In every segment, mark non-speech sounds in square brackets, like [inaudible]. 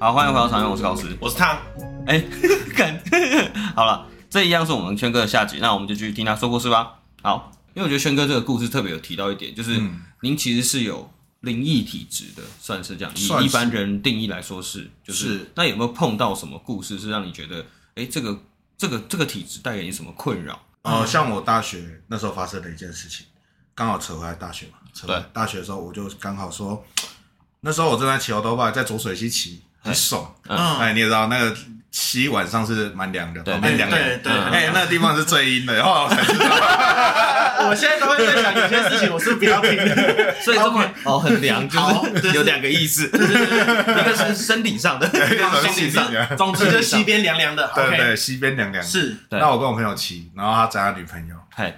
好，欢迎回到常用，我是高斯，我是汤。哎，[laughs] 干，[laughs] 好了，这一样是我们轩哥的下集，那我们就继续听他说故事吧。好，因为我觉得轩哥这个故事特别有提到一点，就是、嗯、您其实是有灵异体质的，算是这样，以一般人定义来说是，就是，是那有没有碰到什么故事是让你觉得，哎，这个这个这个体质带给你什么困扰？哦、呃，像我大学那时候发生的一件事情，刚好扯回来大学嘛，扯回来大学的时候我就刚好说，那时候我正在骑欧兜拜，在浊水溪骑，很爽，嗯，哎，你也知道那个骑晚上是蛮凉的，蛮凉的，对对，哎，那个地方是最阴的，后来我才知道，[laughs] 我现在都会在想有些事情，我是不要听的，[laughs] 所以这么哦很凉，就是有两个意思，[laughs] 一个是身体上的，一个是心理上的，总之就西边凉凉的，对对，西边凉凉，是。那我跟我朋友骑，然后他载他女朋友，嘿，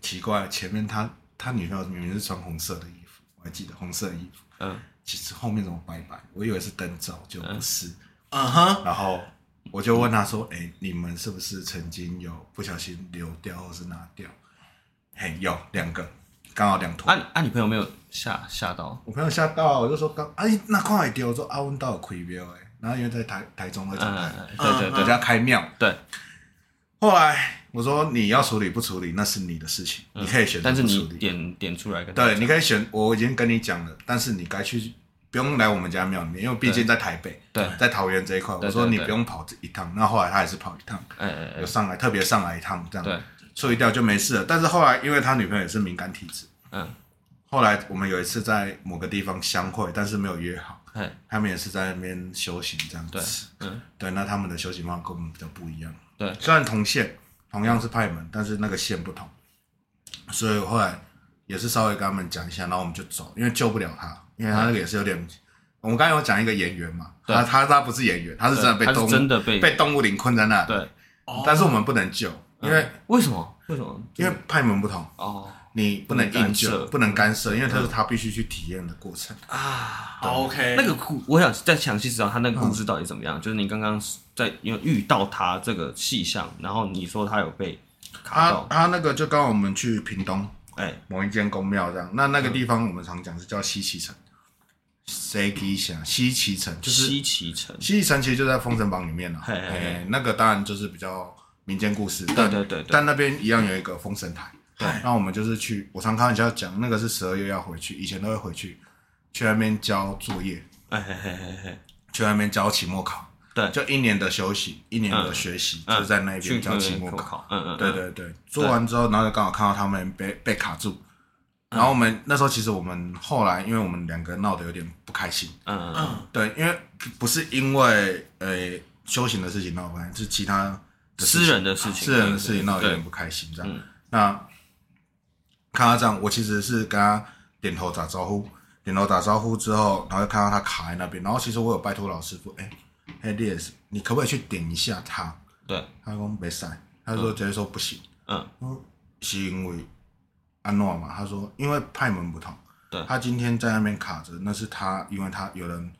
奇怪，前面他他女朋友明明是穿红色的衣服，我还记得红色的衣服，嗯。其实后面怎么拜拜？我以为是灯罩，就不是。嗯哼。然后我就问他说：“哎，你们是不是曾经有不小心流掉或是拿掉？”嘿，有两个，刚好两坨。啊啊！你朋友没有吓吓到？我朋友吓到，我就说刚哎，那快还丢？我说阿温到有亏庙哎，然后因为在台台中那种，对对对，人家开庙。对。后来我说你要处理不处理那是你的事情，你可以选择不处理。但是你点点出来跟对，你可以选。我已经跟你讲了，但是你该去不用来我们家庙里面，因为毕竟在台北，对，在桃园这一块。我说你不用跑这一趟，那后来他还是跑一趟，有上来特别上来一趟这样，处理掉就没事了。但是后来因为他女朋友也是敏感体质，嗯，后来我们有一次在某个地方相会，但是没有约好，他们也是在那边修行这样子，嗯，对，那他们的修行方法跟我们比较不一样。对，虽然同线，同样是派门，但是那个线不同，所以后来也是稍微跟他们讲一下，然后我们就走，因为救不了他，因为他那个也是有点，我们刚才有讲一个演员嘛，他他他不是演员，他是真的被动物真的被被动物灵困在那，对，但是我们不能救，因为为什么？为什么？因为派门不同哦。你不能硬救，不能干涉，因为这是他必须去体验的过程啊。OK，那个故，我想再详细知道他那个故事到底怎么样。就是你刚刚在因为遇到他这个气象，然后你说他有被卡到，他他那个就刚我们去屏东，哎，某一间宫庙这样。那那个地方我们常讲是叫西岐城，谁可以想西岐城就是西岐城，西岐城其实就在《封神榜》里面了。哎，那个当然就是比较民间故事。对对对，但那边一样有一个封神台。对，那我们就是去，我常开玩笑讲，那个是十二月要回去，以前都会回去，去那边交作业，哎嘿嘿嘿嘿，去那边交期末考，对，就一年的休息，一年的学习，就是在那边交期末考，嗯嗯，对对对，做完之后，然后就刚好看到他们被被卡住，然后我们那时候其实我们后来，因为我们两个闹得有点不开心，嗯嗯，对，因为不是因为呃修行的事情闹不开心，是其他私人的事情，私人的事情闹得有点不开心，这样，那。看他这样，我其实是跟他点头打招呼，点头打招呼之后，然后就看到他卡在那边，然后其实我有拜托老师傅，哎，哎，Lies，你可不可以去点一下他？对，他说没事，他说直接说不行，嗯，是因为安诺嘛，他说因为派门不同，对，他今天在那边卡着，那是他，因为他有人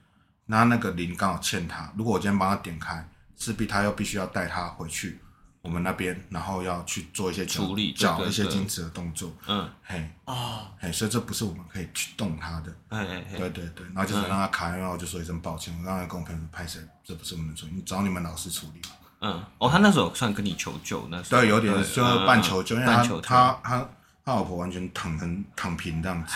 拿那个铃刚好欠他，如果我今天帮他点开，势必他又必须要带他回去。我们那边，然后要去做一些处理，找一些矜持的动作。嗯，嘿，哦，嘿，所以这不是我们可以去动它的。哎哎哎，对对对，然后就是让他卡，然后我就说一声抱歉，我让他跟我朋友拍谁，这不是我们的错，你找你们老师处理。嗯，哦，他那时候算跟你求救，那时候对，有点就半求救，因为他他他他老婆完全躺很躺平这样子，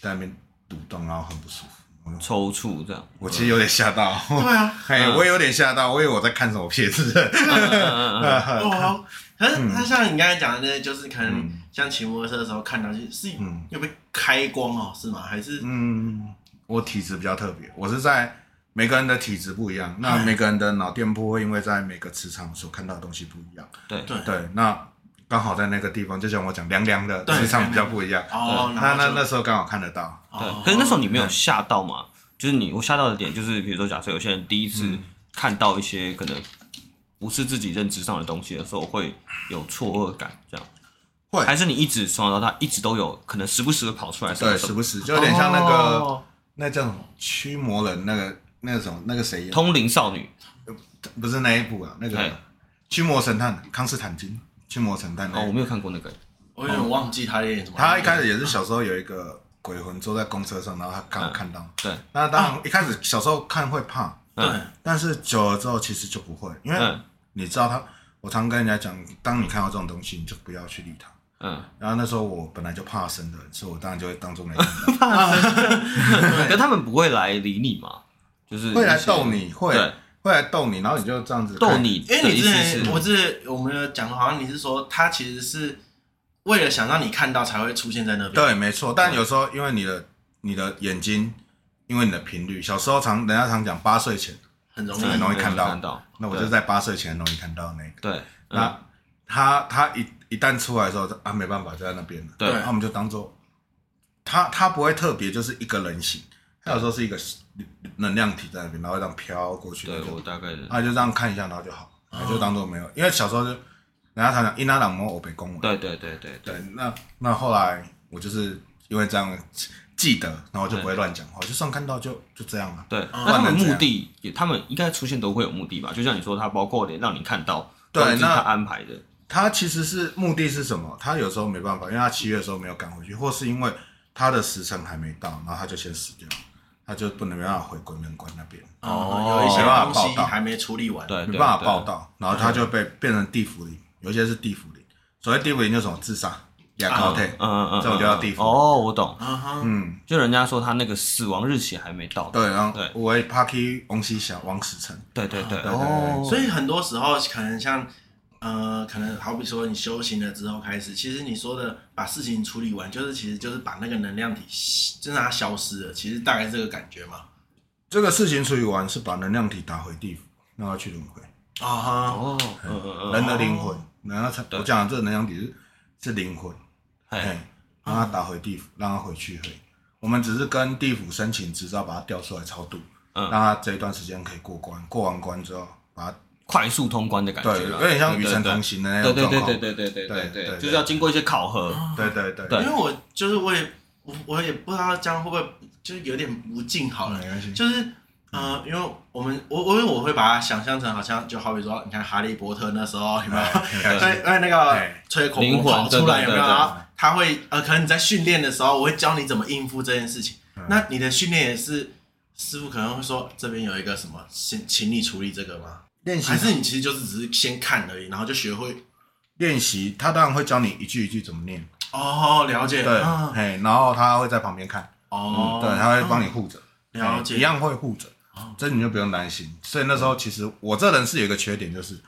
在那边蠕动，然后很不舒服。抽搐这样，我其实有点吓到。对啊，[laughs] 嘿，我也有点吓到，我以为我在看什么片子。[laughs] 哦，可是他像你刚才讲的那些，就是可能像骑摩托车的时候看到，就是有被开光哦，是吗？还是？嗯，我体质比较特别，我是在每个人的体质不一样，那每个人的脑电波会因为在每个磁场所看到的东西不一样。对。对。对，那刚好在那个地方，就像我讲，凉凉的磁场比较不一样。哦，那那那时候刚好看得到。对，可是那时候你没有吓到嘛？就是你，我吓到的点就是，比如说，假设有些人第一次看到一些可能不是自己认知上的东西的时候，会有错愕感，这样会还是你一直从小到大一直都有可能时不时的跑出来？对，时不时就有点像那个那叫什么驱魔人，那个那个什么那个谁？通灵少女，不是那一部啊，那个驱魔神探康斯坦丁，驱魔神探。哦，我没有看过那个，我有点忘记他演什么。他一开始也是小时候有一个。鬼魂坐在公车上，然后他刚好看到。对。那当然一开始小时候看会怕，对，但是久了之后其实就不会，因为你知道他，我常跟人家讲，当你看到这种东西，你就不要去理他。嗯，然后那时候我本来就怕生的，所以我当然就会当做没看到。怕生，可他们不会来理你嘛？就是会来逗你，会会来逗你，然后你就这样子逗你。因为你之前我是我们有讲，好像你是说他其实是为了想让你看到才会出现在那边。对，没错。但有时候因为你的你的眼睛，因为你的频率，小时候常人家常讲八岁前很容易很容易看到，那我就在八岁前很容易看到那个。对，那他他一。一旦出来的时候，啊，没办法，就在那边了。对，那我们就当做他，他不会特别，就是一个人形，他有时候是一个能量体在那边，然后这样飘过去。对，我大概是。啊，就这样看一下，然后就好，就当做没有。因为小时候就人家常讲“伊那朗摩欧北宫”。对对对对对。那那后来我就是因为这样记得，然后就不会乱讲话，就算看到就就这样了。对，那他们目的也，他们应该出现都会有目的吧？就像你说，他包括连让你看到，对，那他安排的。他其实是目的是什么？他有时候没办法，因为他七月的时候没有赶回去，或是因为他的时辰还没到，然后他就先死掉，他就不能没办法回鬼门关那边。哦，有一些东西还没处理完，对，没办法报道，然后他就被变成地府灵，有些是地府灵。所谓地府灵就是什么自杀、亚高泰，嗯嗯嗯，这种就叫地府。哦，我懂。嗯，就人家说他那个死亡日期还没到。对，然后对，为 Parky 王西祥王死成。对对对。哦，所以很多时候可能像。呃，可能好比说你修行了之后开始，其实你说的把事情处理完，就是其实就是把那个能量体就让它消失了，其实大概是这个感觉嘛。这个事情处理完是把能量体打回地府，让它去轮回。啊哈哦，人的灵魂，然后我讲的这个能量体是是灵魂，哎，让他打回地府，让他回去。我们只是跟地府申请执照，把它调出来超度，让他这一段时间可以过关，过完关之后把它。快速通关的感觉，对，有点像与神同行的那种状况。对对对对对对对对，就是要经过一些考核。对对对。因为我就是我也我我也不知道这样会不会就是有点不敬好了。没关系。就是呃，因为我们我我因为我会把它想象成好像就好比说，你看哈利波特那时候有没有？对，因为那个吹口红跑出来有没有？他会呃，可能你在训练的时候，我会教你怎么应付这件事情。那你的训练也是师傅可能会说，这边有一个什么，先请你处理这个吗？练习还是你其实就是只是先看而已，然后就学会练习。他当然会教你一句一句怎么念。哦，了解。对，嘿，然后他会在旁边看。哦，对，他会帮你护着。了解，一样会护着。哦，这你就不用担心。所以那时候其实我这人是有一个缺点，就是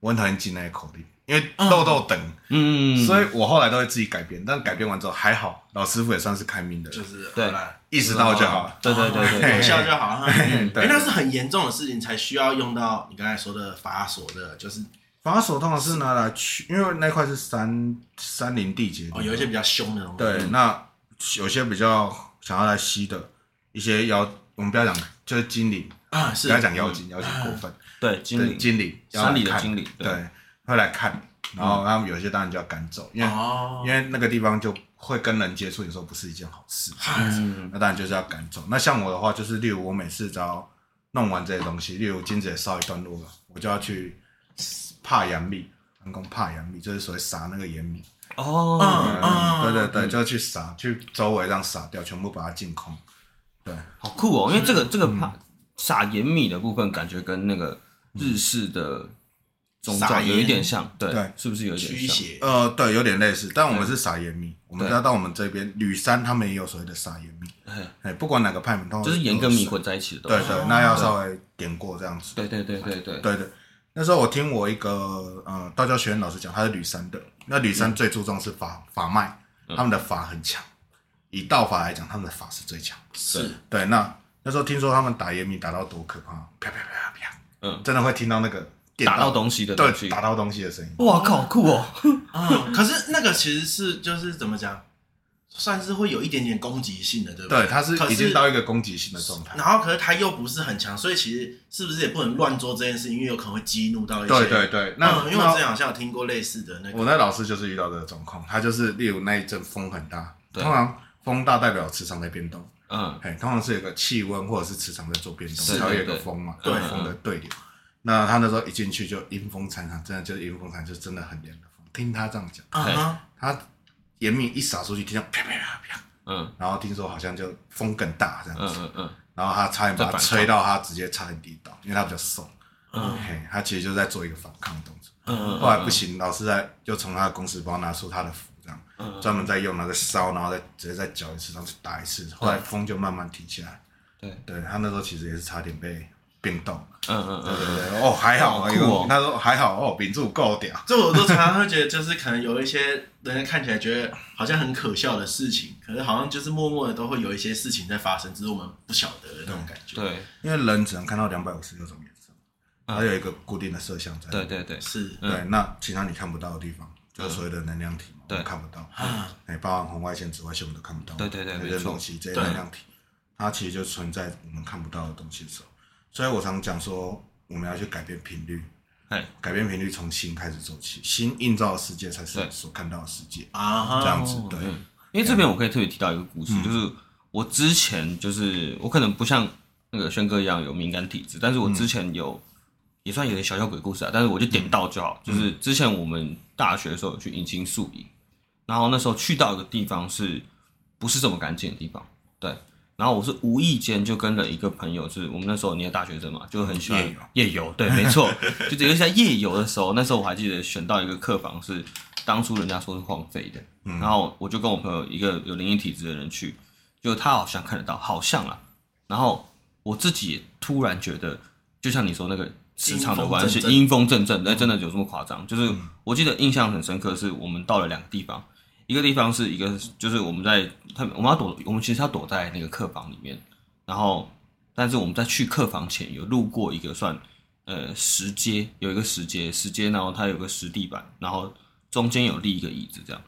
我很讨厌记那些口令，因为豆豆等。嗯，所以我后来都会自己改编，但改编完之后还好，老师傅也算是开明的。就是对，意识到就好了。对对对对，有效就好。[laughs] 因为那是很严重的事情，才需要用到你刚才说的法锁的，就是法锁通常是拿来去，因为那块是山山林地结。哦，有一些比较凶的东西。对，那有些比较想要来吸的一些妖，我们不要讲，就是精灵啊，不要讲妖精，妖精过分。对，精灵精灵，山里的精灵，对，会来看。然后他们有些当然就要赶走，因为因为那个地方就会跟人接触，有时候不是一件好事。那当然就是要赶走。那像我的话，就是例如我每次只要弄完这些东西，例如金子也烧一段路了，我就要去帕盐米，人工怕盐米就是所谓撒那个盐米。哦，对对对，就要去撒，去周围这样撒掉，全部把它净空。对，好酷哦！因为这个这个帕撒盐米的部分，感觉跟那个日式的。宗教有一点像，对，是不是有点像？呃，对，有点类似，但我们是撒盐米。我们要到我们这边吕山，他们也有所谓的撒盐米。哎，不管哪个派门，都是盐跟米混在一起的。对对，那要稍微点过这样子。对对对对对对对。那时候我听我一个呃道教学院老师讲，他是吕山的。那吕山最注重是法法脉，他们的法很强。以道法来讲，他们的法是最强。是。对，那那时候听说他们打盐米打到多可怕，啪啪啪啪，嗯，真的会听到那个。打到东西的东西，对，打到东西的声音。哇靠，酷哦！[laughs] 啊，可是那个其实是就是怎么讲，算是会有一点点攻击性的，对不对？对，它是已经到一个攻击性的状态。然后，可是他又不是很强，所以其实是不是也不能乱做这件事情，因为有可能会激怒到一些。对对对，那因为我之前好像有听过类似的那个。我那老师就是遇到这个状况，他就是例如那一阵风很大，通常风大代表磁场在变动。嗯，哎，通常是有个气温或者是磁场在做变动，才会有个风嘛，对风的对流。那他那时候一进去就阴风惨惨，真的就是阴风惨，就真的很凉的风。听他这样讲，他盐米一撒出去，听到啪啪啪啪，嗯，然后听说好像就风更大这样子，嗯嗯嗯，然后他差点把他吹到他直接差点跌倒，因为他比较瘦，嗯，嘿，他其实就在做一个反抗动作，嗯嗯，后来不行，老师在就从他的公司包拿出他的嗯，专门在用那个烧，然后再直接再搅一次，然后再打一次，后来风就慢慢停起来，对，对他那时候其实也是差点被。冰冻，嗯嗯嗯，对对对，哦还好，酷哦，他说还好哦，秉住够屌。这我都常常会觉得，就是可能有一些人家看起来觉得好像很可笑的事情，可是好像就是默默的都会有一些事情在发生，只是我们不晓得的那种感觉。对，因为人只能看到两百五十六种颜色，它有一个固定的色相在。对对对，是。对，那其他你看不到的地方，就是所谓的能量体嘛，对，看不到。哎，包含红外线、紫外线，我们都看不到。对对对，这些东西，这些能量体，它其实就存在我们看不到的东西的时候。所以我常讲说，我们要去改变频率，哎，改变频率从心开始做起，心映照的世界才是所看到的世界啊，这样子对。因为这边我可以特别提到一个故事，就是我之前就是我可能不像那个轩哥一样有敏感体质，但是我之前有也算有点小小鬼故事啊，但是我就点到就好。就是之前我们大学的时候有去迎新宿营，然后那时候去到一个地方是不是这么干净的地方，对。然后我是无意间就跟了一个朋友，就是我们那时候你的大学生嘛，就很喜欢夜游。[laughs] 夜游，对，没错，就只有在夜游的时候，那时候我还记得选到一个客房是当初人家说是荒废的，嗯、然后我就跟我朋友一个有灵异体质的人去，就他好像看得到，好像啊，然后我自己也突然觉得，就像你说那个磁场的关系，阴风阵阵，那，真的有这么夸张？就是我记得印象很深刻，是我们到了两个地方。一个地方是一个，就是我们在他我们要躲，我们其实要躲在那个客房里面。然后，但是我们在去客房前有路过一个算呃石阶，有一个石阶，石阶，然后它有个石地板，然后中间有立一个椅子这样。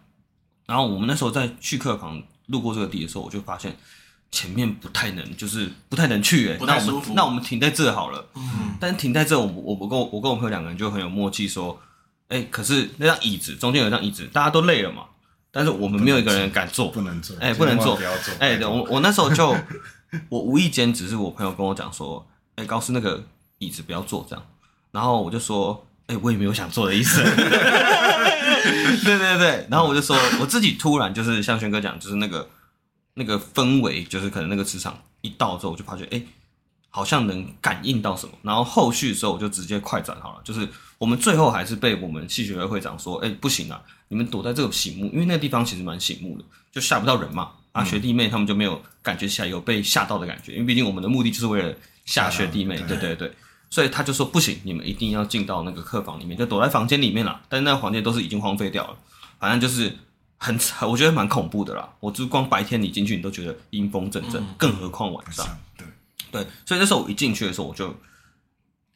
然后我们那时候在去客房路过这个地的时候，我就发现前面不太能，就是不太能去哎、欸。那我们那我们停在这好了。嗯。但是停在这，我我我跟我我跟我朋友两个人就很有默契说，哎、欸，可是那张椅子中间有一张椅子，大家都累了嘛。但是我们没有一个人敢坐，不能坐，哎，不能坐，哎，对，我我那时候就，我无意间只是我朋友跟我讲说，哎，高斯那个椅子不要坐这样，然后我就说，哎，我也没有想坐的意思，[laughs] 对对对，然后我就说，我自己突然就是像轩哥讲，就是那个那个氛围，就是可能那个磁场一到之后，我就发觉，哎，好像能感应到什么，然后后续的时候我就直接快转好了，就是我们最后还是被我们戏学会会长说，哎，不行啊。你们躲在这个醒目，因为那个地方其实蛮醒目的，就吓不到人嘛。啊，学弟妹他们就没有感觉起来有被吓到的感觉，因为毕竟我们的目的就是为了吓学弟妹，对对对。所以他就说不行，你们一定要进到那个客房里面，就躲在房间里面啦。但是那个房间都是已经荒废掉了，反正就是很，[laughs] 我觉得蛮恐怖的啦。我就光白天你进去，你都觉得阴风阵阵，更何况晚上。对对，所以那时候我一进去的时候，我就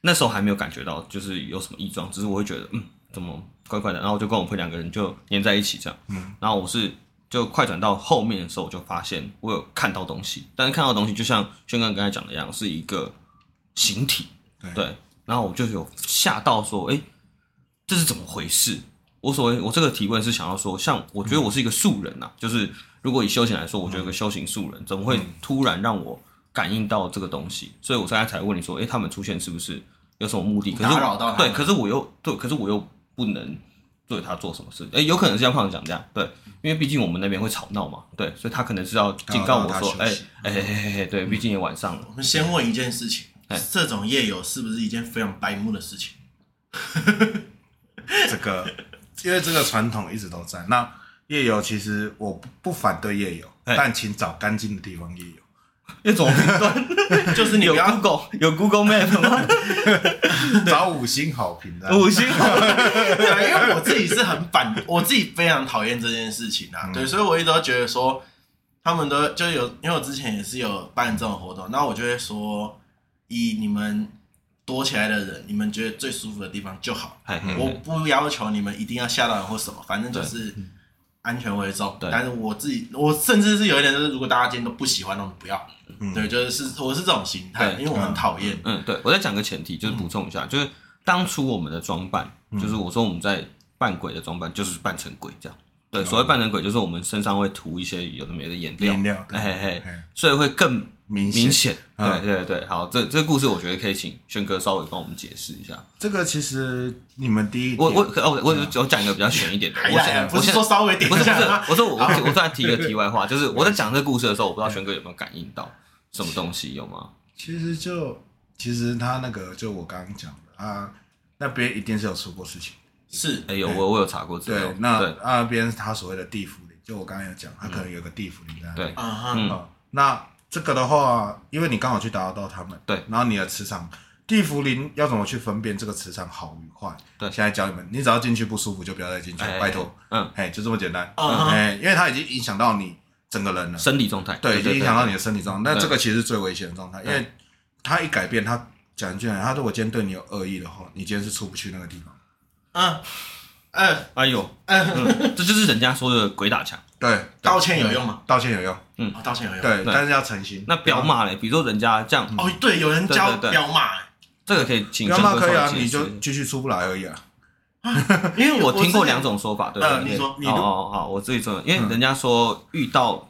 那时候还没有感觉到就是有什么异状，只是我会觉得嗯，怎么？怪怪的，然后我就跟我朋友两个人就黏在一起这样。嗯，然后我是就快转到后面的时候，我就发现我有看到东西，但是看到东西就像轩哥刚才讲的一样，是一个形体。对，对，然后我就有吓到说，哎，这是怎么回事？我所谓我这个提问是想要说，像我觉得我是一个素人呐、啊，嗯、就是如果以修行来说，我觉得个修行素人怎么会突然让我感应到这个东西？所以我现在才问你说，哎，他们出现是不是有什么目的？可是打扰到他对，可是我又对，可是我又。不能对他做什么事，哎，有可能是像胖子讲这样，对，因为毕竟我们那边会吵闹嘛，对，所以他可能是要警告我说，哎，哎嘿嘿嘿，对，毕竟也晚上了。我们先问一件事情，这种夜游是不是一件非常白目的事情？[laughs] 这个，因为这个传统一直都在。那夜游其实我不反对夜游，但请找干净的地方夜游。那种频段，就是你有 Google [laughs] 有 Google Map 吗？[laughs] 找五星好评的，五星好评。[laughs] 对，因为我自己是很反，我自己非常讨厌这件事情啊。对，所以我一直都觉得说，他们都就有，因为我之前也是有办这种活动，那我就会说，以你们躲起来的人，你们觉得最舒服的地方就好。我不要求你们一定要吓到人或什么，反正就是。安全为重，对。但是我自己，我甚至是有一点就是，如果大家今天都不喜欢，那么不要。嗯、对，就是是我是这种心态，因为我很讨厌。嗯，对，我再讲个前提，就是补充一下，嗯、就是当初我们的装扮，嗯、就是我说我们在扮鬼的装扮，就是扮成鬼这样。对，嗯、所谓扮成鬼，就是我们身上会涂一些有的没的颜料，颜料，嘿。嘿，所以会更明明显。对对对，好，这这个故事我觉得可以请轩哥稍微帮我们解释一下。这个其实你们第一，我我我我我讲一个比较悬一点的，我想不是说稍微点，不是不是，我说我我再提一个 [laughs] 题外话，就是我在讲这个故事的时候，我不知道轩哥有没有感应到什么东西，有吗？其实就其实他那个就我刚刚讲的啊，那边一定是有出过事情。是，哎有我我有查过资料。对，那那边他所谓的地府灵，就我刚刚有讲，他可能有个地府灵在。对，嗯，那这个的话，因为你刚好去打扰到他们，对，然后你的磁场，地茯苓要怎么去分辨这个磁场好与坏？对，现在教你们，你只要进去不舒服就不要再进去，拜托。嗯，哎，就这么简单。哎，因为它已经影响到你整个人了，生理状态。对，已经影响到你的身体状态。那这个其实是最危险的状态，因为他一改变，他讲一句，他如果今天对你有恶意的话，你今天是出不去那个地方。嗯。嗯，哎呦，嗯，[laughs] 这就是人家说的鬼打墙。对，道歉有用吗？道歉有用，嗯，道歉有用。对，但是要诚心。那表码嘞，比如说人家这样，哦，对，有人教表码，这个可以请。飙骂可以啊，你就继续出不来而已啊。因为我 [laughs] 听过两种说法，对不对？你说，哦哦好，我自己说，因为人家说遇到。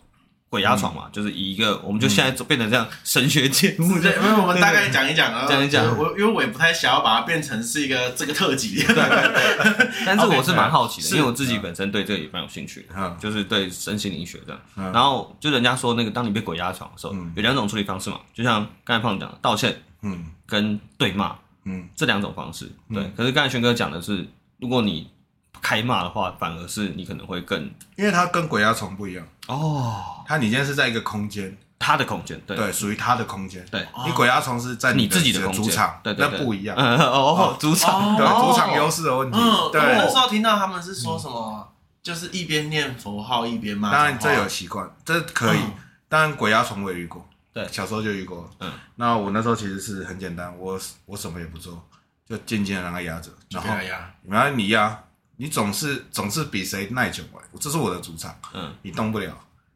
鬼压床嘛，就是以一个，我们就现在变成这样神学节目，对，因为我们大概讲一讲啊，讲一讲。我因为我也不太想要把它变成是一个这个特辑，对对对。[laughs] 但是我是蛮好奇的，因为我自己本身对这个也蛮有兴趣的，就是对身心灵学这样。然后就人家说那个，当你被鬼压床的时候，有两种处理方式嘛，就像刚才胖讲的道歉，嗯，跟对骂，嗯，这两种方式。对，可是刚才轩哥讲的是，如果你开骂的话，反而是你可能会更，因为它跟鬼压床不一样哦。它你今天是在一个空间，他的空间，对，对，属于他的空间。对，你鬼压床是在你自己的主场，对，那不一样。[laughs] 哦，主场，[laughs] 对，主场优势的问题。对，我那时候听到他们是说什么，就是一边念佛号一边骂。当然这有习惯，这可以。当然鬼压床我也遇过，对，小时候就遇过。嗯，那我那时候其实是很简单，我我什么也不做，就静静的让它压着，然后压，然后你压。你总是总是比谁耐久哎，这是我的主场，嗯，你动不了，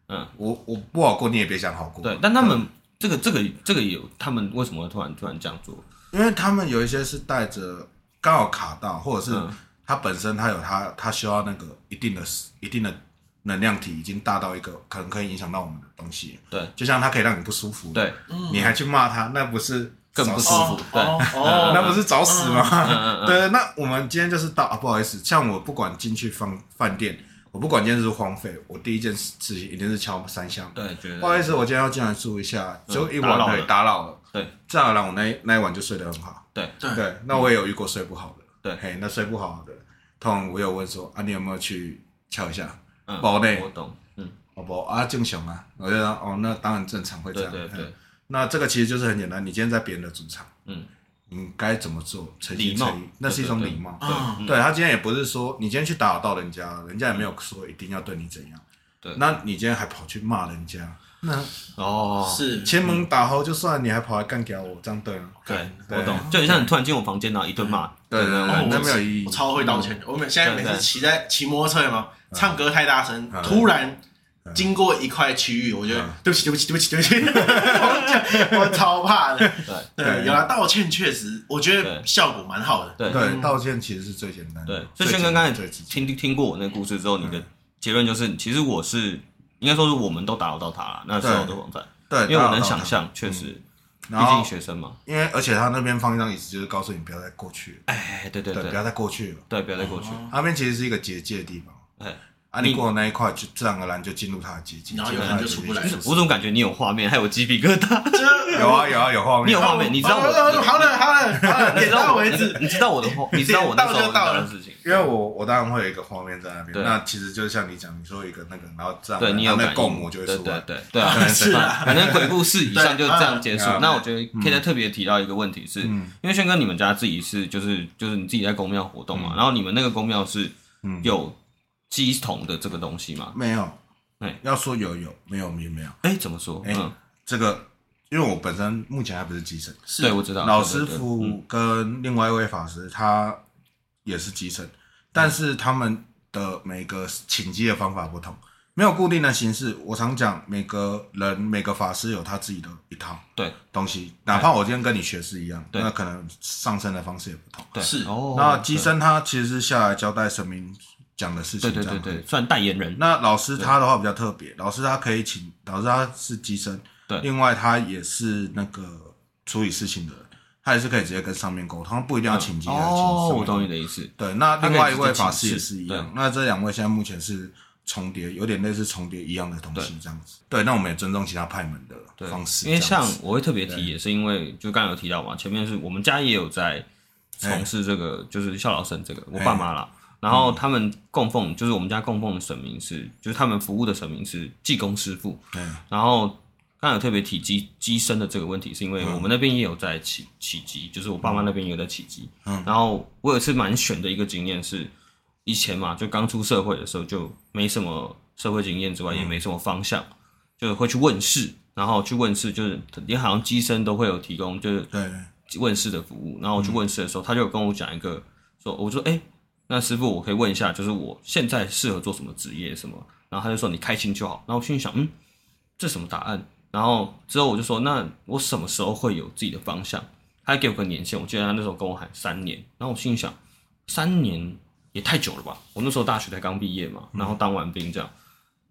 嗯，我我不好过，你也别想好过。对，但他们这个这个这个有，他们为什么会突然突然这样做？因为他们有一些是带着刚好卡到，或者是他本身他有他他需要那个一定的一定的能量体已经大到一个可能可以影响到我们的东西。对，就像他可以让你不舒服，对，你还去骂他，那不是。更不舒服，对，[laughs] 那不是找死吗？[laughs] 对，那我们今天就是到啊，不好意思，像我不管进去饭饭店，我不管今天是荒废，我第一件事情一定是敲三下。对，不好意思，我今天要进来住一下，就一晚对打扰了，对，这样让我那那一晚就睡得很好。对对，那我也有遇过睡不好的，对，嘿，那睡不好的，通常我有问说啊，你有没有去敲一下？嗯，宝内，我懂，嗯，哦不啊，正常啊，我觉得哦，那当然正常会这样，对对。那这个其实就是很简单，你今天在别人的主场，嗯，你该怎么做？诚心诚意，那是一种礼貌。对，对他今天也不是说你今天去打扰到人家，人家也没有说一定要对你怎样。对，那你今天还跑去骂人家，那哦，是前门打后就算，你还跑来干掉我，这样对吗？对，我懂。就很像你突然进我房间，然后一顿骂，对对对，那没有意义。我超会道歉的，我每现在每次骑在骑摩托车嘛，唱歌太大声，突然。经过一块区域，我觉得对不起，对不起，对不起，对不起，[laughs] 我超怕的。对对，有了道歉，确实我觉得效果蛮好的。对对，道歉其实是最简单的。对，所以轩哥刚才听听过我那个故事之后，你的结论就是，其实我是应该说是我们都打扰到他了，那时候的网站。对，因为我能想象，确实，毕竟学生嘛。因为而且他那边放一张椅子，就是告诉你不要再过去。哎，对对对，不要再过去了。对，不要再过去。那边其实是一一个结界的地方。哎。啊！你过了那一块，就自然而然就进入他的结界，然后有人就出不来。我总感觉你有画面，还有鸡皮疙瘩。有啊有啊有画面，你有画面，你知道我。好了好了 [laughs] 好了，点到为止。你知道我的画，你知道我那时候到的事情。因为我我当然会有一个画面在那边。那其实就像你讲，你说一个那个，然后这样，对你有那共膜就会出来。对对对啊，[laughs] 是啊。反正鬼故事以上就这样结束。那我觉得可以再特别提到一个问题，是因为轩哥你们家自己是就是就是你自己在公庙活动嘛，然后你们那个公庙是有。乩童的这个东西吗？没有，哎，要说有有，没有也没有。哎，怎么说？嗯，这个，因为我本身目前还不是乩神，对，我知道。老师傅跟另外一位法师，他也是乩神，但是他们的每个请乩的方法不同，没有固定的形式。我常讲，每个人每个法师有他自己的一套对东西，哪怕我今天跟你学是一样，那可能上升的方式也不同。对，是哦。那机身他其实是下来交代神明讲的事情，对对对对，算代言人。那老师他的话比较特别，老师他可以请，老师他是机身，对，另外他也是那个处理事情的人，他也是可以直接跟上面沟通，不一定要请机来请。哦，我懂你的意思。对，那另外一位法师也是一样。那这两位现在目前是重叠，有点类似重叠一样的东西这样子。对，那我们也尊重其他派门的方式。因为像我会特别提，也是因为就刚刚有提到嘛，前面是我们家也有在从事这个，就是孝老生这个，我爸妈啦。然后他们供奉，就是我们家供奉的神明是，就是他们服务的神明是济公师傅。对。然后刚刚有特别提乩乩身的这个问题，是因为我们那边也有在起起鸡，就是我爸妈那边也有在起鸡。嗯。然后我有一次蛮选的一个经验是，以前嘛，就刚出社会的时候就没什么社会经验之外，也没什么方向，就会去问事，然后去问事，就是你好像鸡身都会有提供，就是对问事的服务。然后我去问事的时候，他就跟我讲一个，说我说哎。那师傅，我可以问一下，就是我现在适合做什么职业什么？然后他就说你开心就好。然后我心里想，嗯，这什么答案？然后之后我就说，那我什么时候会有自己的方向？他给我个年限，我记得他那时候跟我喊三年。然后我心里想，三年也太久了吧？我那时候大学才刚毕业嘛，然后当完兵这样，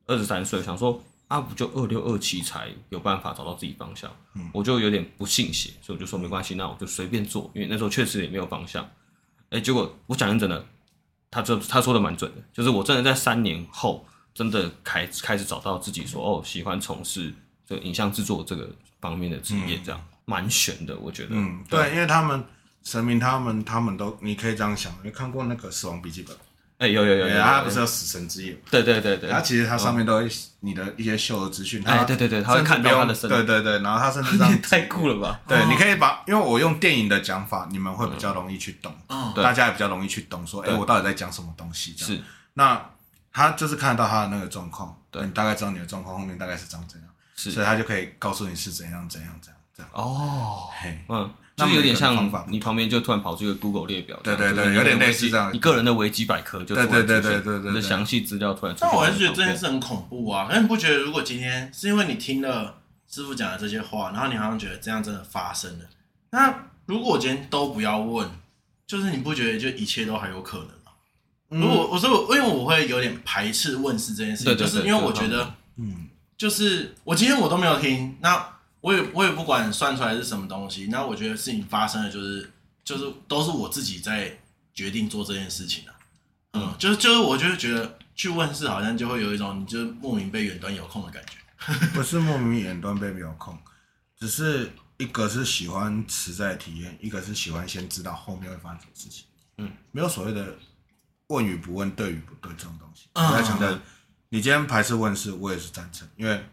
二十三岁，想说啊，不就二六二七才有办法找到自己方向？我就有点不信邪，所以我就说没关系，那我就随便做，因为那时候确实也没有方向。哎，结果我讲认真的。他这他说的蛮准的，就是我真的在三年后真的开开始找到自己说哦，喜欢从事这个影像制作这个方面的职业，这样蛮悬的，我觉得。嗯，对，因为他们神明他们他们都你可以这样想，你看过那个《死亡笔记本》？哎，有有有有，他不是有死神之眼？对对对对，他其实他上面都会你的一些秀的资讯。哎，对对对，他会看到他的身。对对对，然后他甚至 [laughs] 这样太酷了吧？对，你可以把，因为我用电影的讲法，你们会比较容易去懂，嗯大家也比较容易去懂，说，哎，我到底在讲什么东西？是。那他就是看得到他的那个状况，对，你大概知道你的状况后面大概是长怎样，是，所以他就可以告诉你是怎样怎样怎样这样。哦，嘿，嗯。就有点像你旁边就突然跑出一个 Google 列表，对对对，有点类似这样。你个人的维基百科就对对对对对对，你的详细资料突然出现。但我还是觉得这件事很恐怖啊！那你不觉得，如果今天是因为你听了师傅讲的这些话，然后你好像觉得这样真的发生了，那如果我今天都不要问，就是你不觉得就一切都还有可能吗？如果我说我，因为我会有点排斥问事这件事情，就是因为我觉得，嗯，就是我今天我都没有听那。我也我也不管算出来是什么东西，那我觉得事情发生的就是就是都是我自己在决定做这件事情的，嗯，嗯。就是就是我就是觉得去问事好像就会有一种你就莫名被远端遥控的感觉，[laughs] 不是莫名远端被遥控，只是一个是喜欢实在体验，一个是喜欢先知道后面会发生什么事情，嗯，没有所谓的问与不问，对与不对这种东西，我在强调，你今天排斥问事，我也是赞成，因为。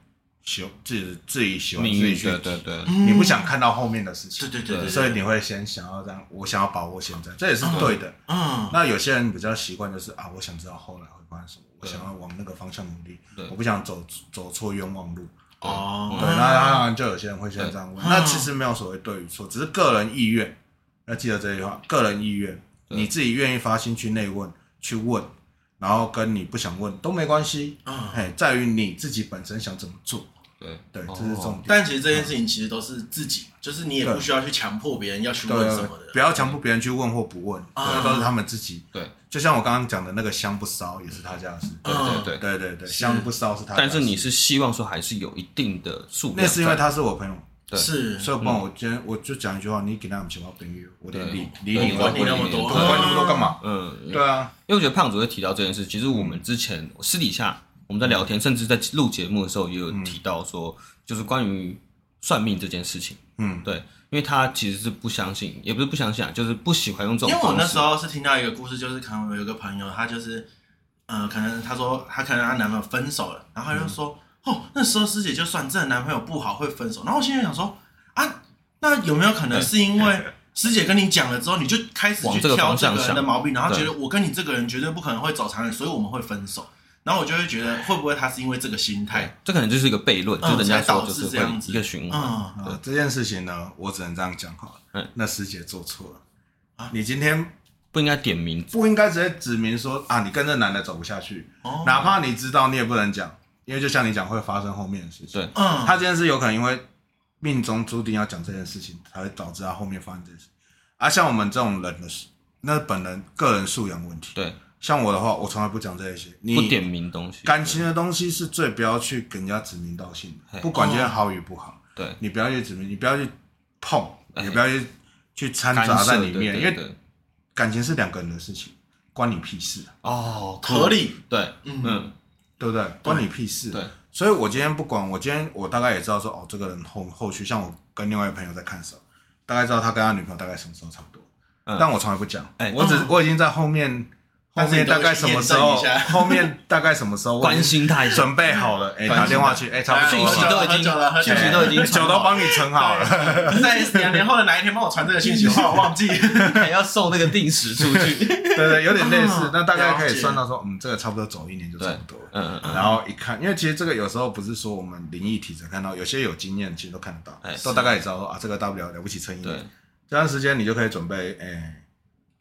喜自己自己喜欢自己去，对对对，你不想看到后面的事情，对对对，所以你会先想要这样，我想要把握现在，这也是对的。嗯，那有些人比较习惯就是啊，我想知道后来会发生什么，我想要往那个方向努力，我不想走走错冤枉路。哦，对，那当然就有些人会先这样问，那其实没有所谓对与错，只是个人意愿。要记得这句话，个人意愿，你自己愿意发心去内问去问，然后跟你不想问都没关系。嗯，嘿，在于你自己本身想怎么做。对对，这是重点。但其实这件事情其实都是自己，就是你也不需要去强迫别人要去问什么的。不要强迫别人去问或不问，对，都是他们自己。对，就像我刚刚讲的那个香不烧，也是他家的事。对对对对对对，香不烧是他。但是你是希望说还是有一定的数量。那是因为他是我朋友。对，是。所以，不然我今天我就讲一句话：你给他们钱包朋友，我得理理你管你那么多，管那么多干嘛？嗯，对啊。因为我觉得胖子会提到这件事，其实我们之前私底下我们在聊天，甚至在录节目的时候也有提到说。就是关于算命这件事情，嗯，对，因为他其实是不相信，也不是不相信啊，就是不喜欢用这种。因为我那时候是听到一个故事，就是可能有一个朋友，他就是，呃，可能他说他可能他男朋友分手了，然后他就说，嗯、哦，那时候师姐就算这个男朋友不好会分手，然后我现在想说，啊，那有没有可能是因为师姐跟你讲了之后，你就开始去挑这个人的毛病，然后觉得我跟你这个人绝对不可能会走长远，所以我们会分手。然后我就会觉得，会不会他是因为这个心态？这可能就是一个悖论，就人家说就是这样子一个循环。嗯，对这件事情呢，我只能这样讲好了。嗯，那师姐做错了啊！你今天不应该点名，不应该直接指明说啊，你跟这男的走不下去。哦，哪怕你知道，你也不能讲，因为就像你讲，会发生后面的事情。对，嗯，他今天是有可能因为命中注定要讲这件事情，才会导致他后面发生这件事。啊，像我们这种人的事，那本人个人素养问题。对。像我的话，我从来不讲这些，你不点名东西，感情的东西是最不要去跟人家指名道姓的，不管今天好与不好，对，你不要去指名，你不要去碰，也不要去去掺杂在里面，因为感情是两个人的事情，关你屁事哦，合理，对，嗯，对不对？关你屁事，对。所以我今天不管，我今天我大概也知道说，哦，这个人后后续，像我跟另外一个朋友在看的时候，大概知道他跟他女朋友大概什么时候差不多，但我从来不讲，我只我已经在后面。后面大概什么时候？后面大概什么时候？关心他一下，准备好了，哎，打电话去，哎，差不多，讯息都已经，讯息都已经，酒都帮你盛好了。在两年后的哪一天帮我传这个信息，我忘记，[laughs] 还要送那个定时出去。对对，有点类似，那大概可以算到说，嗯，这个差不多走一年就差不多。嗯嗯。然后一看，因为其实这个有时候不是说我们灵异体质看到，有些有经验其实都看得到，都大概也知道说啊，这个大不了了不起撑一年，这段时间你就可以准备，哎，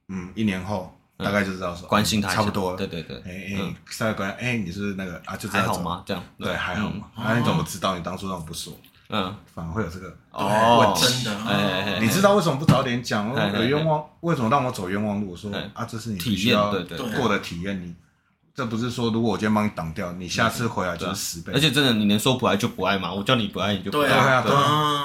嗯，一年后。大概就知道说关心他差不多了，对对对，哎哎，稍微关，哎，你是那个啊，就这样还好吗？这样。对还好吗？那你怎么知道你当初那种不说？嗯，反而会有这个哦，真的，哎，你知道为什么不早点讲？有冤枉，为什么让我走冤枉路？说啊，这是你体验，对对。过的体验，你。这不是说，如果我今天帮你挡掉，你下次回来就是十倍。而且真的，你能说不爱就不爱吗？我叫你不爱你就不爱。对啊，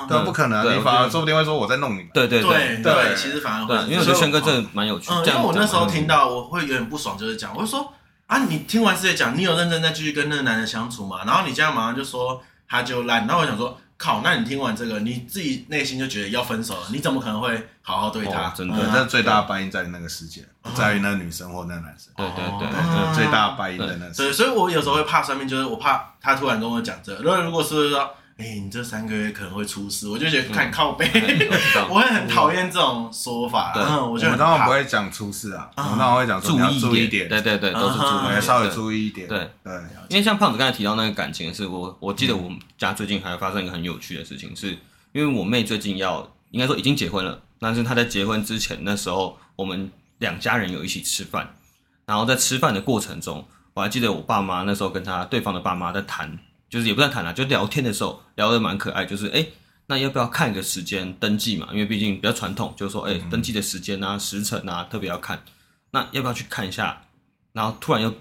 对啊，不可能，你反而说不定会说我在弄你。对对对对，其实反而会，因为我觉得轩哥真的蛮有趣。因为我那时候听到，我会有点不爽，就是讲，我就说啊，你听完师姐讲，你有认真在继续跟那个男人相处吗？然后你这样马上就说他就烂，然后我想说。靠，那你听完这个，你自己内心就觉得要分手了，你怎么可能会好好对他？真的，那最大的败因在于那个世界，不在于那个女生或那个男生。对对对，最大的败因在那。对，所以我有时候会怕生命，就是我怕他突然跟我讲这个。如果如果是说。哎，你这三个月可能会出事，我就觉得看靠背，[laughs] 我会很讨厌这种说法。嗯，我们当然不会讲出事啊，我们当然会讲注意一点。对对对，都是注意，稍微注意一点。对对，因为像胖子刚才提到那个感情的事，我我记得我们家最近还发生一个很有趣的事情，是因为我妹最近要应该说已经结婚了，但是她在结婚之前那时候，我们两家人有一起吃饭，然后在吃饭的过程中，我还记得我爸妈那时候跟她对方的爸妈在谈。就是也不算谈了，就聊天的时候聊得蛮可爱。就是哎，那要不要看一个时间登记嘛？因为毕竟比较传统，就是说哎，登记的时间啊、时辰啊，特别要看。那要不要去看一下？然后突然又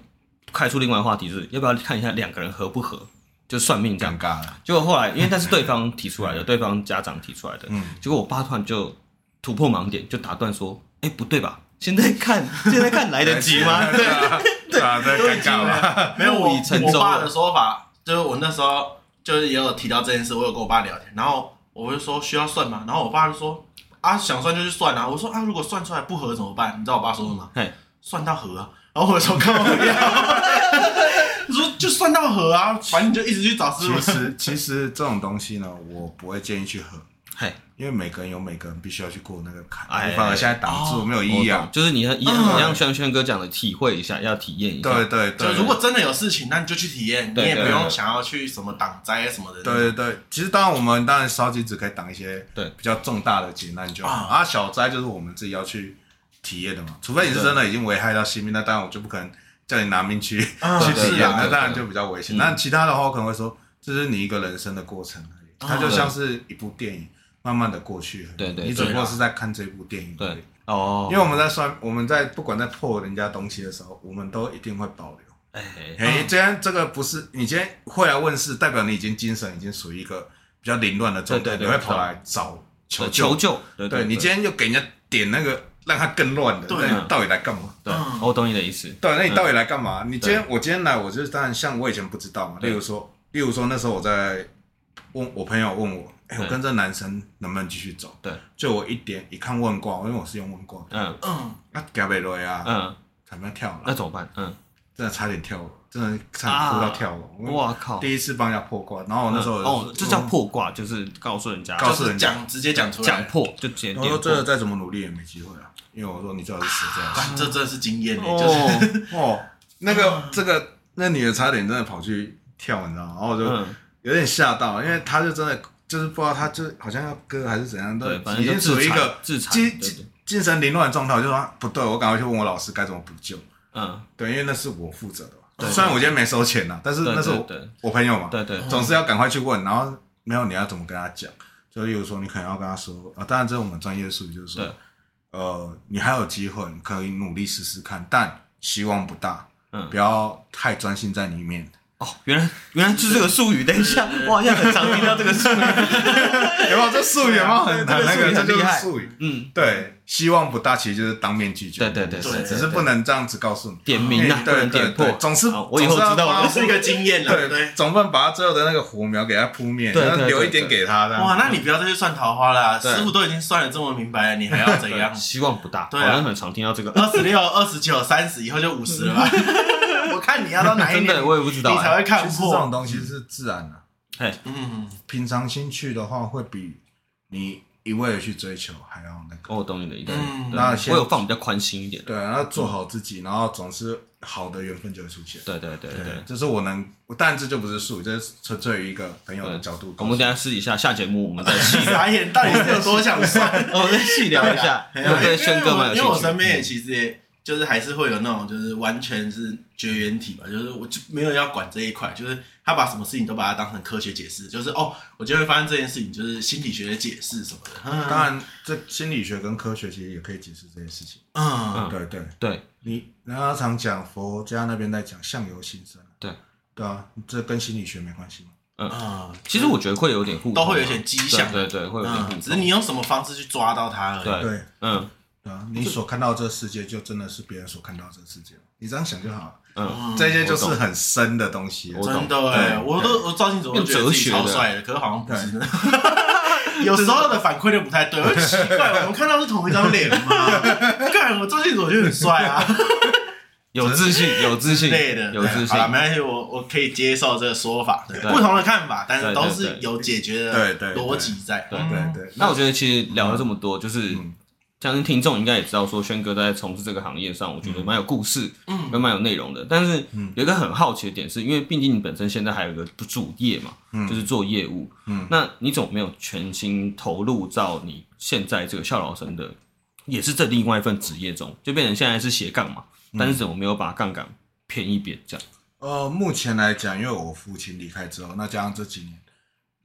开出另外一个话题，就是要不要看一下两个人合不合？就算命这样。尴尬了。结果后来，因为那是对方提出来的，[laughs] 对方家长提出来的。嗯。结果我爸突然就突破盲点，就打断说：“哎，不对吧？现在看，现在看来得及吗？” [laughs] [laughs] 对啊，对啊，这尴尬了。没有我我爸的说法。就是我那时候就是也有提到这件事，我有跟我爸聊天，然后我就说需要算吗？然后我爸就说啊，想算就去算啊。我说啊，如果算出来不合怎么办？你知道我爸说什么吗？嘿，算到合啊。然后我说干嘛不要？你说就算到合啊，反正你就一直去找师傅。其实其实这种东西呢，我不会建议去合。嘿。因为每个人有每个人必须要去过那个坎，哎反而现在挡住没有意义啊。就是你要一样，像轩轩哥讲的，体会一下，要体验一下。对对对。就如果真的有事情，那你就去体验，你也不用想要去什么挡灾什么的。对对对，其实当然我们当然烧金纸可以挡一些对比较重大的劫难就好，啊小灾就是我们自己要去体验的嘛。除非你是真的已经危害到性命，那当然我就不可能叫你拿命去去体验，那当然就比较危险。那其他的话，我可能会说，这是你一个人生的过程而已，它就像是一部电影。慢慢的过去，对对，你只不过是在看这部电影对。哦，因为我们在算，我们在不管在破人家东西的时候，我们都一定会保留。哎哎，既然这个不是你今天会来问世，代表你已经精神已经属于一个比较凌乱的状态，你会跑来找求求救。对，你今天又给人家点那个让他更乱的，那你到底来干嘛？对，我懂你的意思。对，那你到底来干嘛？你今天我今天来，我就是当然像我以前不知道嘛。例如说，例如说那时候我在问我朋友问我。哎我跟这男生能不能继续走？对，就我一点一看问卦，因为我是用问卦。嗯嗯，那加贝罗呀，嗯，差点跳了。那怎么办？嗯，真的差点跳了，真的差点哭到跳了。哇靠！第一次帮人家破卦，然后我那时候哦，这叫破卦，就是告诉人家，告诉人家讲，直接讲出来，讲破就直接。我说这个再怎么努力也没机会啊，因为我说你最好是死这样。这真的是经验呢，就是哦，那个这个那女的差点真的跑去跳，你知道吗？然后我就有点吓到，因为他就真的。就是不知道他就好像要割还是怎样，都已经处于一个精精精神凌乱的状态。我就说不对，我赶快去问我老师该怎么补救。嗯，对，因为那是我负责的。虽然我今天没收钱呐，但是那是我我朋友嘛。对对，总是要赶快去问。然后没有你要怎么跟他讲？就例如说你可能要跟他说啊，当然这是我们专业术语，就是说，呃，你还有机会，你可以努力试试看，但希望不大，嗯，不要太专心在里面。哦，原来原来是这个术语。等一下，我好像很常听到这个术语。[laughs] 有没有这术语？有没有很 [laughs] 那个很厉害？术语。嗯，对，希望不大，其实就是当面拒绝。对对对对，只是不能这样子告诉你，点名啊，不能点破。总是我以后知道了，[laughs] 是一个经验了。对对，总不能把他最后的那个火苗给他扑灭，对对，留一点给他。哇，那你不要再去算桃花了，师傅都已经算的这么明白了，你还要怎样？希望不大。对，好像很常听到这个。二十六、二十九、三十，以后就五十了吧。我看你要到哪一年，[laughs] 我也不知道，你才会看破。这种东西是自然的，嘿，嗯，平常心去的话，会比你一味的去追求还要那个。我懂你的意思。那我有放比较宽心一点。对，然后做好自己，然后总是好的缘分就会出现。对对对对，这是我能，但这就不是术语，这是纯粹于一个朋友的角度。我们等下私底下下节目，我们再细聊。[laughs] 傻眼，到底是有多想算？[laughs] 我们再细聊一下。对，轩哥们，因为我身边也其实也。就是还是会有那种，就是完全是绝缘体吧，就是我就没有要管这一块，就是他把什么事情都把它当成科学解释，就是哦，我就会发现这件事情就是心理学的解释什么的。当然，这心理学跟科学其实也可以解释这件事情。嗯，对对对，你人家常讲佛家那边在讲相由心生，对对啊，这跟心理学没关系吗？嗯，其实我觉得会有点互都会有点迹象，对对，会有点互只是你用什么方式去抓到它而已。对，嗯。啊，你所看到这世界，就真的是别人所看到这世界。你这样想就好了。嗯，这些就是很深的东西。真的哎，我都我照镜子我都觉得自己超帅的，可是好像不是。[laughs] 有时候的反馈就不太对，我奇怪，我们看到是同一张脸吗？[laughs] 看我照镜子我就很帅 [laughs] 啊，有自信，有自信，对的，有自信。没关系，我我可以接受这个说法，不同的看法，但是都是有解决的逻辑在。对对对。那我觉得其实聊了这么多，就是。相信听众应该也知道，说轩哥在从事这个行业上，我觉得蛮有故事，嗯，跟蛮有内容的。但是有一个很好奇的点是，因为毕竟你本身现在还有一个主业嘛，嗯，就是做业务，嗯，那你总没有全心投入到你现在这个孝老生的，也是这另外一份职业中，就变成现在是斜杠嘛，但是怎么没有把杠杆偏一边这样？呃，目前来讲，因为我父亲离开之后，那加上这几年，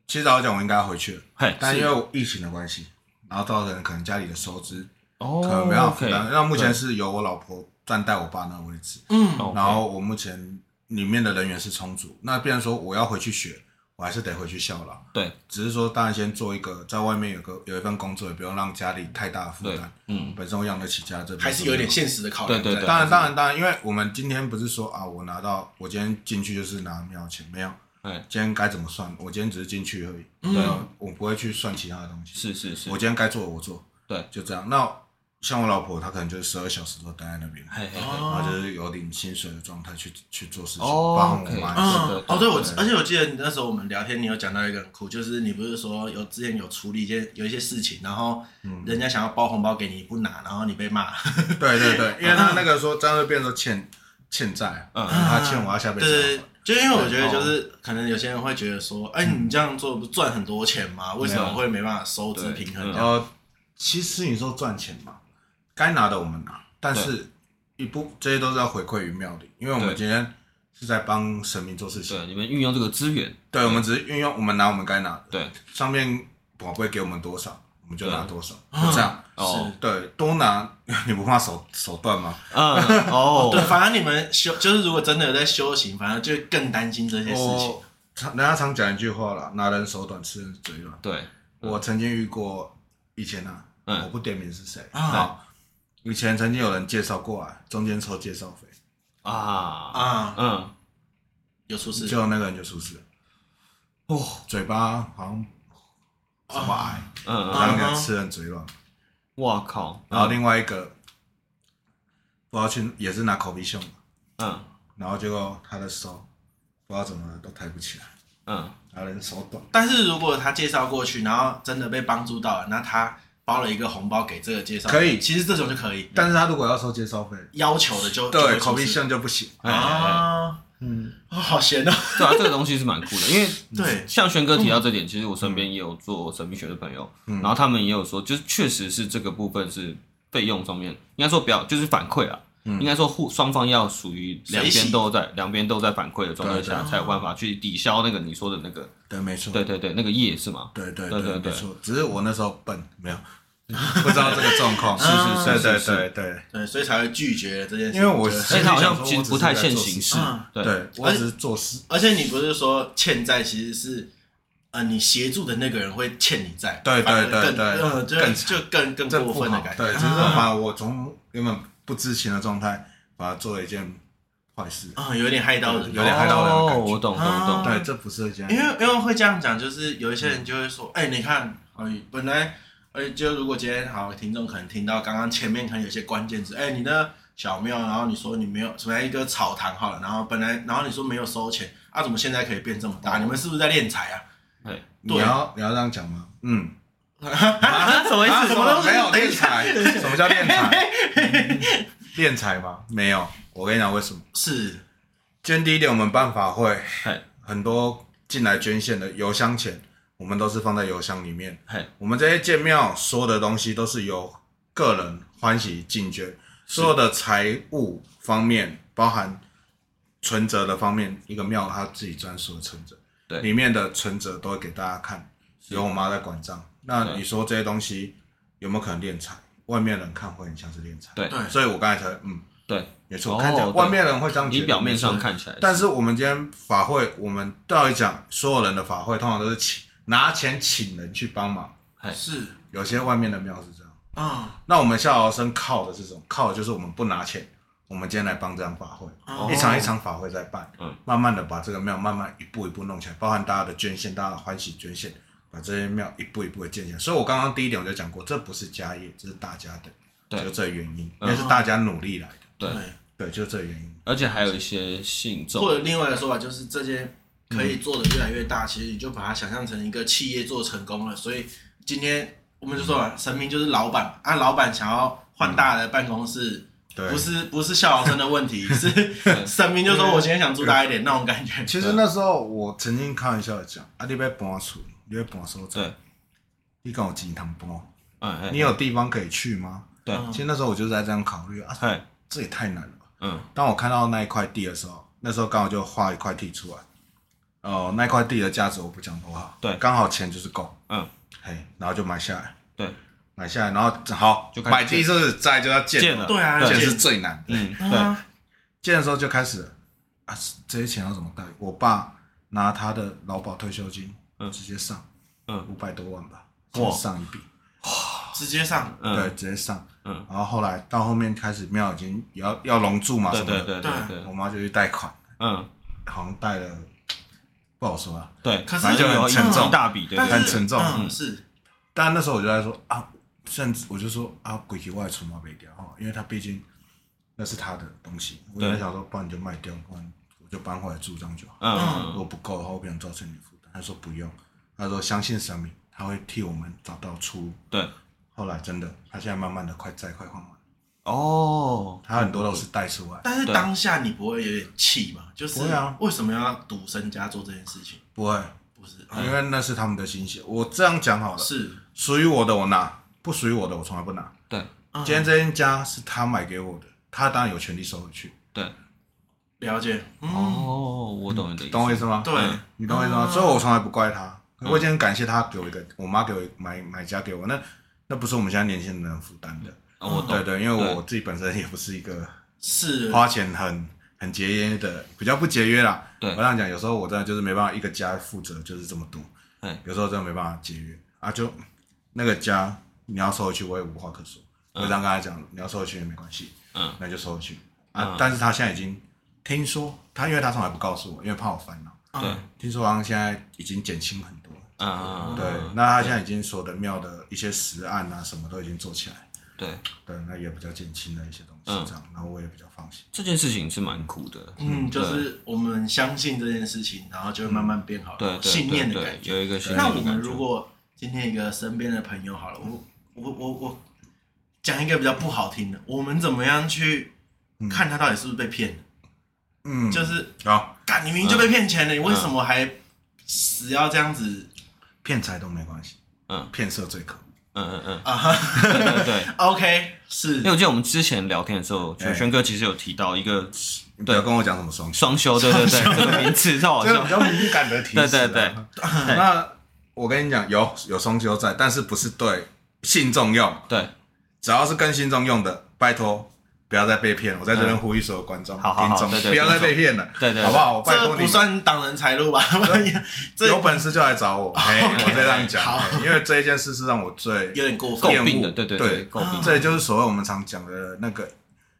其实老实讲我应该要回去了，嘿，但因为疫情的关系。然后造成可能家里的收支哦，可能没办法负担。那目前是由我老婆暂代我爸那个位置，嗯，然后我目前里面的人员是充足。那变成说我要回去学，我还是得回去孝老。对，只是说当然先做一个在外面有个有一份工作，也不用让家里太大的负担。嗯，本身我养得起家，这还是有点现实的考虑。对对对，当然当然当然，因为我们今天不是说啊，我拿到我今天进去就是拿庙钱，没有。今天该怎么算？我今天只是进去而已，对，我不会去算其他的东西。是是是，我今天该做的我做，对，就这样。那像我老婆，她可能就是十二小时都待在那边，然后就是有领薪水的状态去去做事情，帮我妈。哦，对，我而且我记得那时候我们聊天，你有讲到一个很酷，就是你不是说有之前有处理一些有一些事情，然后人家想要包红包给你不拿，然后你被骂。对对对，[laughs] 因为他那个说这样会变成欠欠债，嗯，他欠我要下辈子。就因为我觉得，就是可能有些人会觉得说，哎，你这样做不赚很多钱吗？为什么会没办法收支平衡？呃，其实你说赚钱嘛，该拿的我们拿，但是一部这些都是要回馈于庙里，因为我们今天是在帮神明做事情。对，你们运用这个资源，对，我们只是运用，我们拿我们该拿的。对，上面宝贝给我们多少，我们就拿多少，就这样。哦，对，多拿你不怕手手断吗？嗯，哦，[laughs] 对，反正你们修就是如果真的有在修行，反正就更担心这些事情。常人家常讲一句话啦，拿人手短，吃人嘴软。对，我曾经遇过以前啊，我不点名是谁。啊。以前曾经有人介绍过来，中间抽介绍费。啊。啊。嗯，有出事，就那个人就出事。了。哦，嘴巴好像这么矮，嗯，然后吃人嘴软。哇靠！然后另外一个，不知道去也是拿口鼻胸，嗯，然后结果他的手不知道怎么都抬不起来，嗯，然后人手短。但是如果他介绍过去，然后真的被帮助到了，那他包了一个红包给这个介绍，可以，其实这种就可以。但是他如果要收介绍费，要求的就对口鼻胸就不行啊。嗯，好闲哦。对啊，这个东西是蛮酷的，因为对，像轩哥提到这点，其实我身边也有做神秘学的朋友，然后他们也有说，就是确实是这个部分是费用上面，应该说不要，就是反馈啊，应该说互双方要属于两边都在，两边都在反馈的状态下，才有办法去抵消那个你说的那个。对，没错。对对对，那个业是吗？对对对对，没错。只是我那时候笨，没有。[laughs] 不知道这个状况，是是是，对对对对，所以才会拒绝这件事。因为我现在好像其实不太欠形式，对，我只是做事。而且你不是说欠债，其实是呃，你协助的那个人会欠你债，对对对对，嗯，就就更更过分的感觉。对，就是把我从原本不知情的状态，把它做了一件。坏事啊，有点害到人，有点害到人的感觉。我懂，懂，懂。对，这不是这样。因为因为会这样讲，就是有一些人就会说，哎，你看，本来，哎，就如果今天好，听众可能听到刚刚前面可能有些关键字，哎，你的小庙，然后你说你没有，什么一个草堂好了，然后本来，然后你说没有收钱，啊，怎么现在可以变这么大？你们是不是在敛财啊？对，你要你要这样讲吗？嗯，什么意思？什么没有敛财？什么叫敛财？敛财吗？没有。我跟你讲，为什么？是，捐第一点，我们办法会很多进来捐献的邮箱钱，我们都是放在邮箱里面。我们这些建庙所有的东西都是由个人欢喜进捐，所有的财务方面，包含存折的方面，一个庙它自己专属的存折，对，里面的存折都会给大家看，由我妈在管账。那你说这些东西有没有可能敛财？外面人看会很像是敛财，对，所以我刚才才嗯。对，没错，看起来外面人会这样觉得，你表面上看起来，但是我们今天法会，我们到底讲，所有人的法会通常都是请拿钱请人去帮忙，是。有些外面的庙是这样。啊。那我们孝劳生靠的是什么？靠的就是我们不拿钱，我们今天来帮这场法会，一场一场法会在办，慢慢的把这个庙慢慢一步一步弄起来，包含大家的捐献，大家的欢喜捐献，把这些庙一步一步的建起来。所以我刚刚第一点我就讲过，这不是家业，这是大家的，就这原因，因为是大家努力来的。对。对，就这原因，而且还有一些信众，或者另外的说法就是，这件可以做的越来越大，嗯、其实你就把它想象成一个企业做成功了。所以今天我们就说，神明就是老板，啊，老板想要换大的办公室，嗯、不是不是孝劳生的问题，[laughs] 是神明就说我今天想住大一点那种感觉。其实那时候我曾经开玩笑的讲，啊，你要搬出，你要搬所在，你跟我经常搬，嗯，你有地方可以去吗？对，其实那时候我就在这样考虑啊。这也太难了。嗯，当我看到那一块地的时候，那时候刚好就画一块地出来。哦，那块地的价值我不讲多好。对，刚好钱就是够。嗯，嘿，然后就买下来。对，买下来，然后好，就买地是在就要建了。对啊，建是最难。嗯，对。建的时候就开始啊，这些钱要怎么带？我爸拿他的劳保退休金，嗯，直接上，嗯，五百多万吧，上一笔。直接上，对，直接上，嗯，然后后来到后面开始庙已经要要龙柱嘛什么的，对对。对，我妈就去贷款，嗯，好像贷了不好说啊，对，反正就很沉重，大笔，对，很沉重，嗯是，但那时候我就在说啊，甚至我就说啊，鬼体外出嘛没掉哈，因为他毕竟那是他的东西，我就想说，不然你就卖掉，不然我就搬回来住这样就好，嗯，如果不够的话，我不想造成你负担，他说不用，他说相信神明，他会替我们找到出路，对。后来真的，他现在慢慢的快债快还完。哦，他很多都是带出来。但是当下你不会有点气吗？就是为什么要赌身家做这件事情？不会，不是，因为那是他们的心血。我这样讲好了，是属于我的我拿，不属于我的我从来不拿。对，今天这间家是他买给我的，他当然有权利收回去。对，了解。哦，我懂你的意思，懂我意思吗？对，你懂我意思吗？所以我从来不怪他。我已经很感谢他给我一个，我妈给我买买家给我那。那不是我们现在年轻人能负担的，哦，对对，因为我自己本身也不是一个是。花钱很很节约的，比较不节约啦。对，我这样讲，有时候我真的就是没办法一个家负责就是这么多，对，有时候真的没办法节约。啊，就那个家你要收回去，我也无话可说。我这样跟他讲，你要收回去也没关系，嗯，那就收回去。啊。但是他现在已经听说，他因为他从来不告诉我，因为怕我烦恼，对，听说好像现在已经减轻很多。啊，对，那他现在已经所有的庙的一些实案啊，什么都已经做起来，对，对，那也比较减轻了一些东西，这样，然后我也比较放心。这件事情是蛮苦的，嗯，就是我们相信这件事情，然后就会慢慢变好，对，信念的感觉，有一个信念。那我们如果今天一个身边的朋友好了，我我我我讲一个比较不好听的，我们怎么样去看他到底是不是被骗？嗯，就是啊，干，你明明就被骗钱了，你为什么还死要这样子？骗财都没关系，嗯，骗色最可恶，嗯嗯嗯，啊。哈，对，[laughs] OK，是，因为我记得我们之前聊天的时候，轩哥其实有提到一个，对，跟我讲什么双双休，对对对，这个 [laughs] 名词，这个比较敏感的提示，对对对。[laughs] 那我跟你讲，有有双休在，但是不是对信众用，对，只要是跟信众用的，拜托。不要再被骗了！我在这边呼吁所有观众、听众，不要再被骗了，对对，好不好？这不算挡人财路吧？[laughs] 有本事就来找我，[laughs] 我再让你讲。因为这一件事是让我最有点过分、诟病的，对对对，诟病。这也就是所谓我们常讲的那个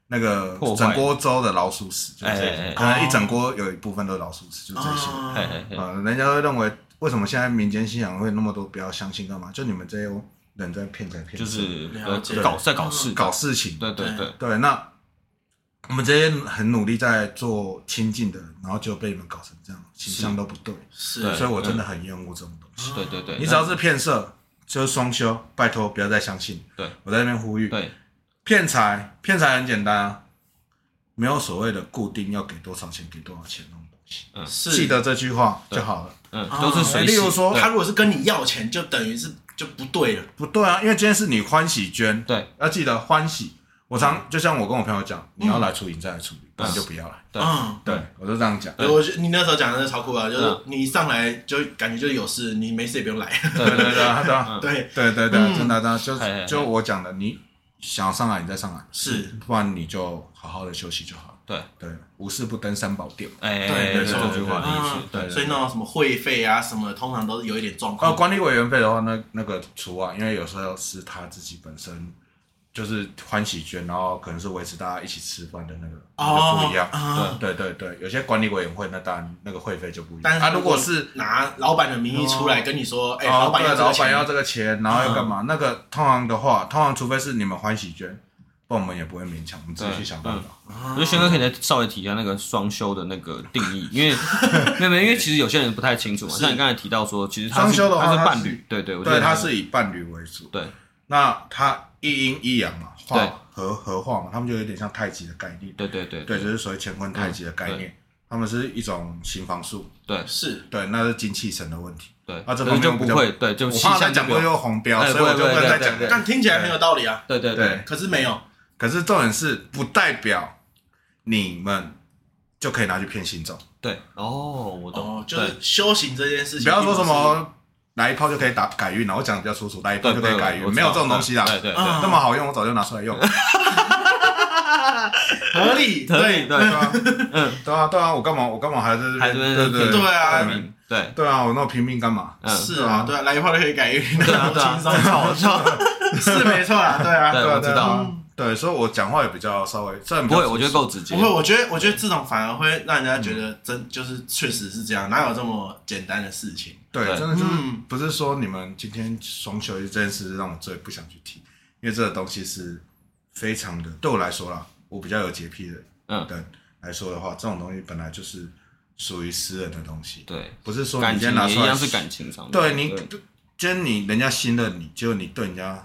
那个整锅粥的老鼠屎，就是可能一整锅有一部分都是老鼠屎，就这些。啊，人家会认为为什么现在民间信仰会那么多？不要相信干嘛？就你们这些。人在骗财骗，就是搞在搞事搞事情，对对对对。那我们这些很努力在做亲近的人，然后就被你们搞成这样，形象都不对。是，所以我真的很厌恶这种东西。对对对，你只要是骗色，就是双休，拜托不要再相信。对，我在那边呼吁。对，骗财骗财很简单啊，没有所谓的固定要给多少钱给多少钱那种东西。嗯，是，记得这句话就好了。嗯，都是随。例如说，他如果是跟你要钱，就等于是。就不对了。不对啊，因为今天是你欢喜捐，对，要记得欢喜。我常就像我跟我朋友讲，你要来处理，你再来处理，不然就不要来。嗯，对，我就这样讲。我你那时候讲的是超酷啊，就是你一上来就感觉就有事，你没事也不用来。[laughs] 对对对对对对对对，真的，就就我讲的，你想要上来你再上来，是，不然你就好好的休息就好了。对对，无事不登三宝殿。哎，对，没错，这句话的意思。对，所以那种什么会费啊什么，通常都是有一点状况。哦，管理委员费的话，那那个除外，因为有时候是他自己本身就是欢喜捐，然后可能是维持大家一起吃饭的那个，不一样。对对对对，有些管理委员会那当然那个会费就不一样。但他如果是拿老板的名义出来跟你说，哎，老板要老板要这个钱，然后要干嘛？那个通常的话，通常除非是你们欢喜捐。不，我们也不会勉强，我们自己去想办法。我觉得轩哥可以再稍微提一下那个双休的那个定义，因为没有没有，因为其实有些人不太清楚嘛。像你刚才提到说，其实双休的话是伴侣，对对对，他是以伴侣为主。对，那他一阴一阳嘛，化合合化嘛，他们就有点像太极的概念。对对对，对，就是所谓乾坤太极的概念，他们是一种行房术。对，是，对，那是精气神的问题。对，啊，这方面就不会，对，就我怕再讲会有红标，所以我就不能再讲。但听起来很有道理啊。对对对，可是没有。可是重点是不代表你们就可以拿去骗信众。对，哦，我懂，就是修行这件事情，不要说什么来一炮就可以打改运了。我讲的比较粗俗，来一炮就可以改运，没有这种东西啦。对对，那么好用，我早就拿出来用。[laughs] 合理，合理，对。啊，嗯，对啊，对啊，我干嘛，我干嘛还是，对对对，对啊，对。对啊，我那么拼命干嘛？是啊，对啊，来一炮就可以改运，对啊，轻松好笑，[laughs] 是没错啊，对啊，对，我知道。对，所以我讲话也比较稍微，不会，我觉得够直接。不会，我觉得，我觉得这种反而会让人家觉得真就是确实是这样，哪有这么简单的事情？对，真的就是不是说你们今天双休这件事让我最不想去提，因为这个东西是非常的，对我来说啦，我比较有洁癖的，嗯，对来说的话，这种东西本来就是属于私人的东西，对，不是说你今天拿出来是感情上，对你，今天你人家信任你，结果你对人家。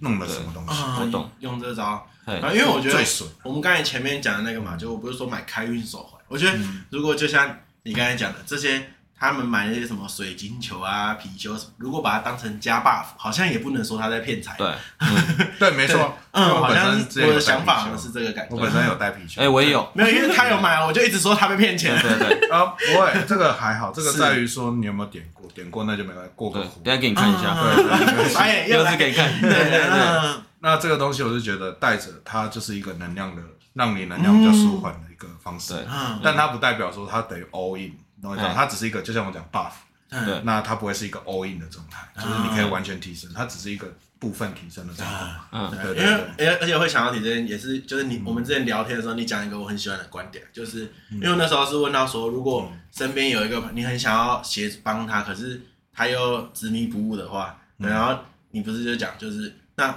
弄了什么东西？我懂，用这招，因为我觉得我们刚才前面讲的那个嘛，就我不是说买开运手环，我觉得如果就像你刚才讲的这些，他们买那些什么水晶球啊、貔貅什么，如果把它当成加 buff，好像也不能说他在骗财。对，[laughs] 对，没错，嗯，[laughs] 好像我的想法是这个感觉。我本身有带貔貅，哎，我也有，没有，因为他有买，我就一直说他被骗钱。对对，啊，[laughs] 不会，这个还好，这个在于说你有没有点过，点过那就没关系，过个湖。等下给你看一下，对，又是给你看，对对对。那这个东西，我是觉得带着它就是一个能量的，让你能量比较舒缓的一个方式。但它不代表说它等于 all in，懂我讲？它只是一个，就像我讲 buff。对。那它不会是一个 all in 的状态，就是你可以完全提升，它只是一个部分提升的状态。嗯，对。因为而而且会想到你这边也是，就是你我们之前聊天的时候，你讲一个我很喜欢的观点，就是因为那时候是问到说，如果身边有一个你很想要协帮他，可是他又执迷不悟的话，然后你不是就讲就是那。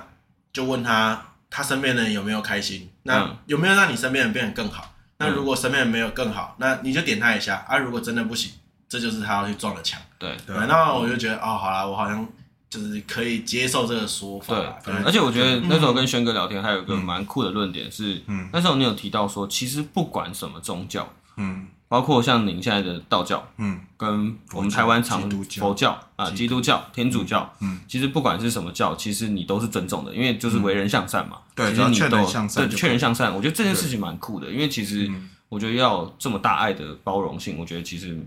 就问他，他身边的人有没有开心？那有没有让你身边人变得更好？那如果身边人没有更好，那你就点他一下啊。如果真的不行，这就是他要去撞的墙。对对，那我就觉得哦，好啦，我好像就是可以接受这个说法。对，而且我觉得那时候跟轩哥聊天，还有一个蛮酷的论点是，嗯，那时候你有提到说，其实不管什么宗教，嗯。包括像您现在的道教，嗯，跟我们台湾常佛教啊、基督教、天主教，嗯，其实不管是什么教，其实你都是尊重的，因为就是为人向善嘛。对，其实你都对劝人向善，我觉得这件事情蛮酷的，因为其实我觉得要这么大爱的包容性，我觉得其实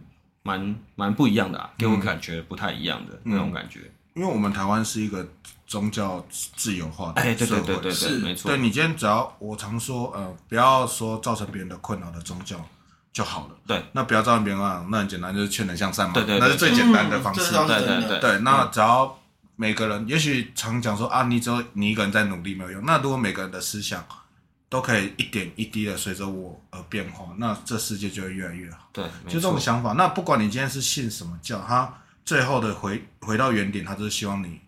蛮蛮不一样的啊，给我感觉不太一样的那种感觉。因为我们台湾是一个宗教自由化的社会，哎，对对对对是没错。对你今天只要我常说，呃，不要说造成别人的困扰的宗教就好了。对，那不要造成别人困扰，那很简单，就是劝人向善嘛。对对，那是最简单的方式。对对对对，那只要每个人，也许常讲说啊，你只有你一个人在努力没有用。那如果每个人的思想都可以一点一滴的随着我而变化，那这世界就会越来越好。对，就这种想法。那不管你今天是信什么教，他最后的回回到原点，他就是希望你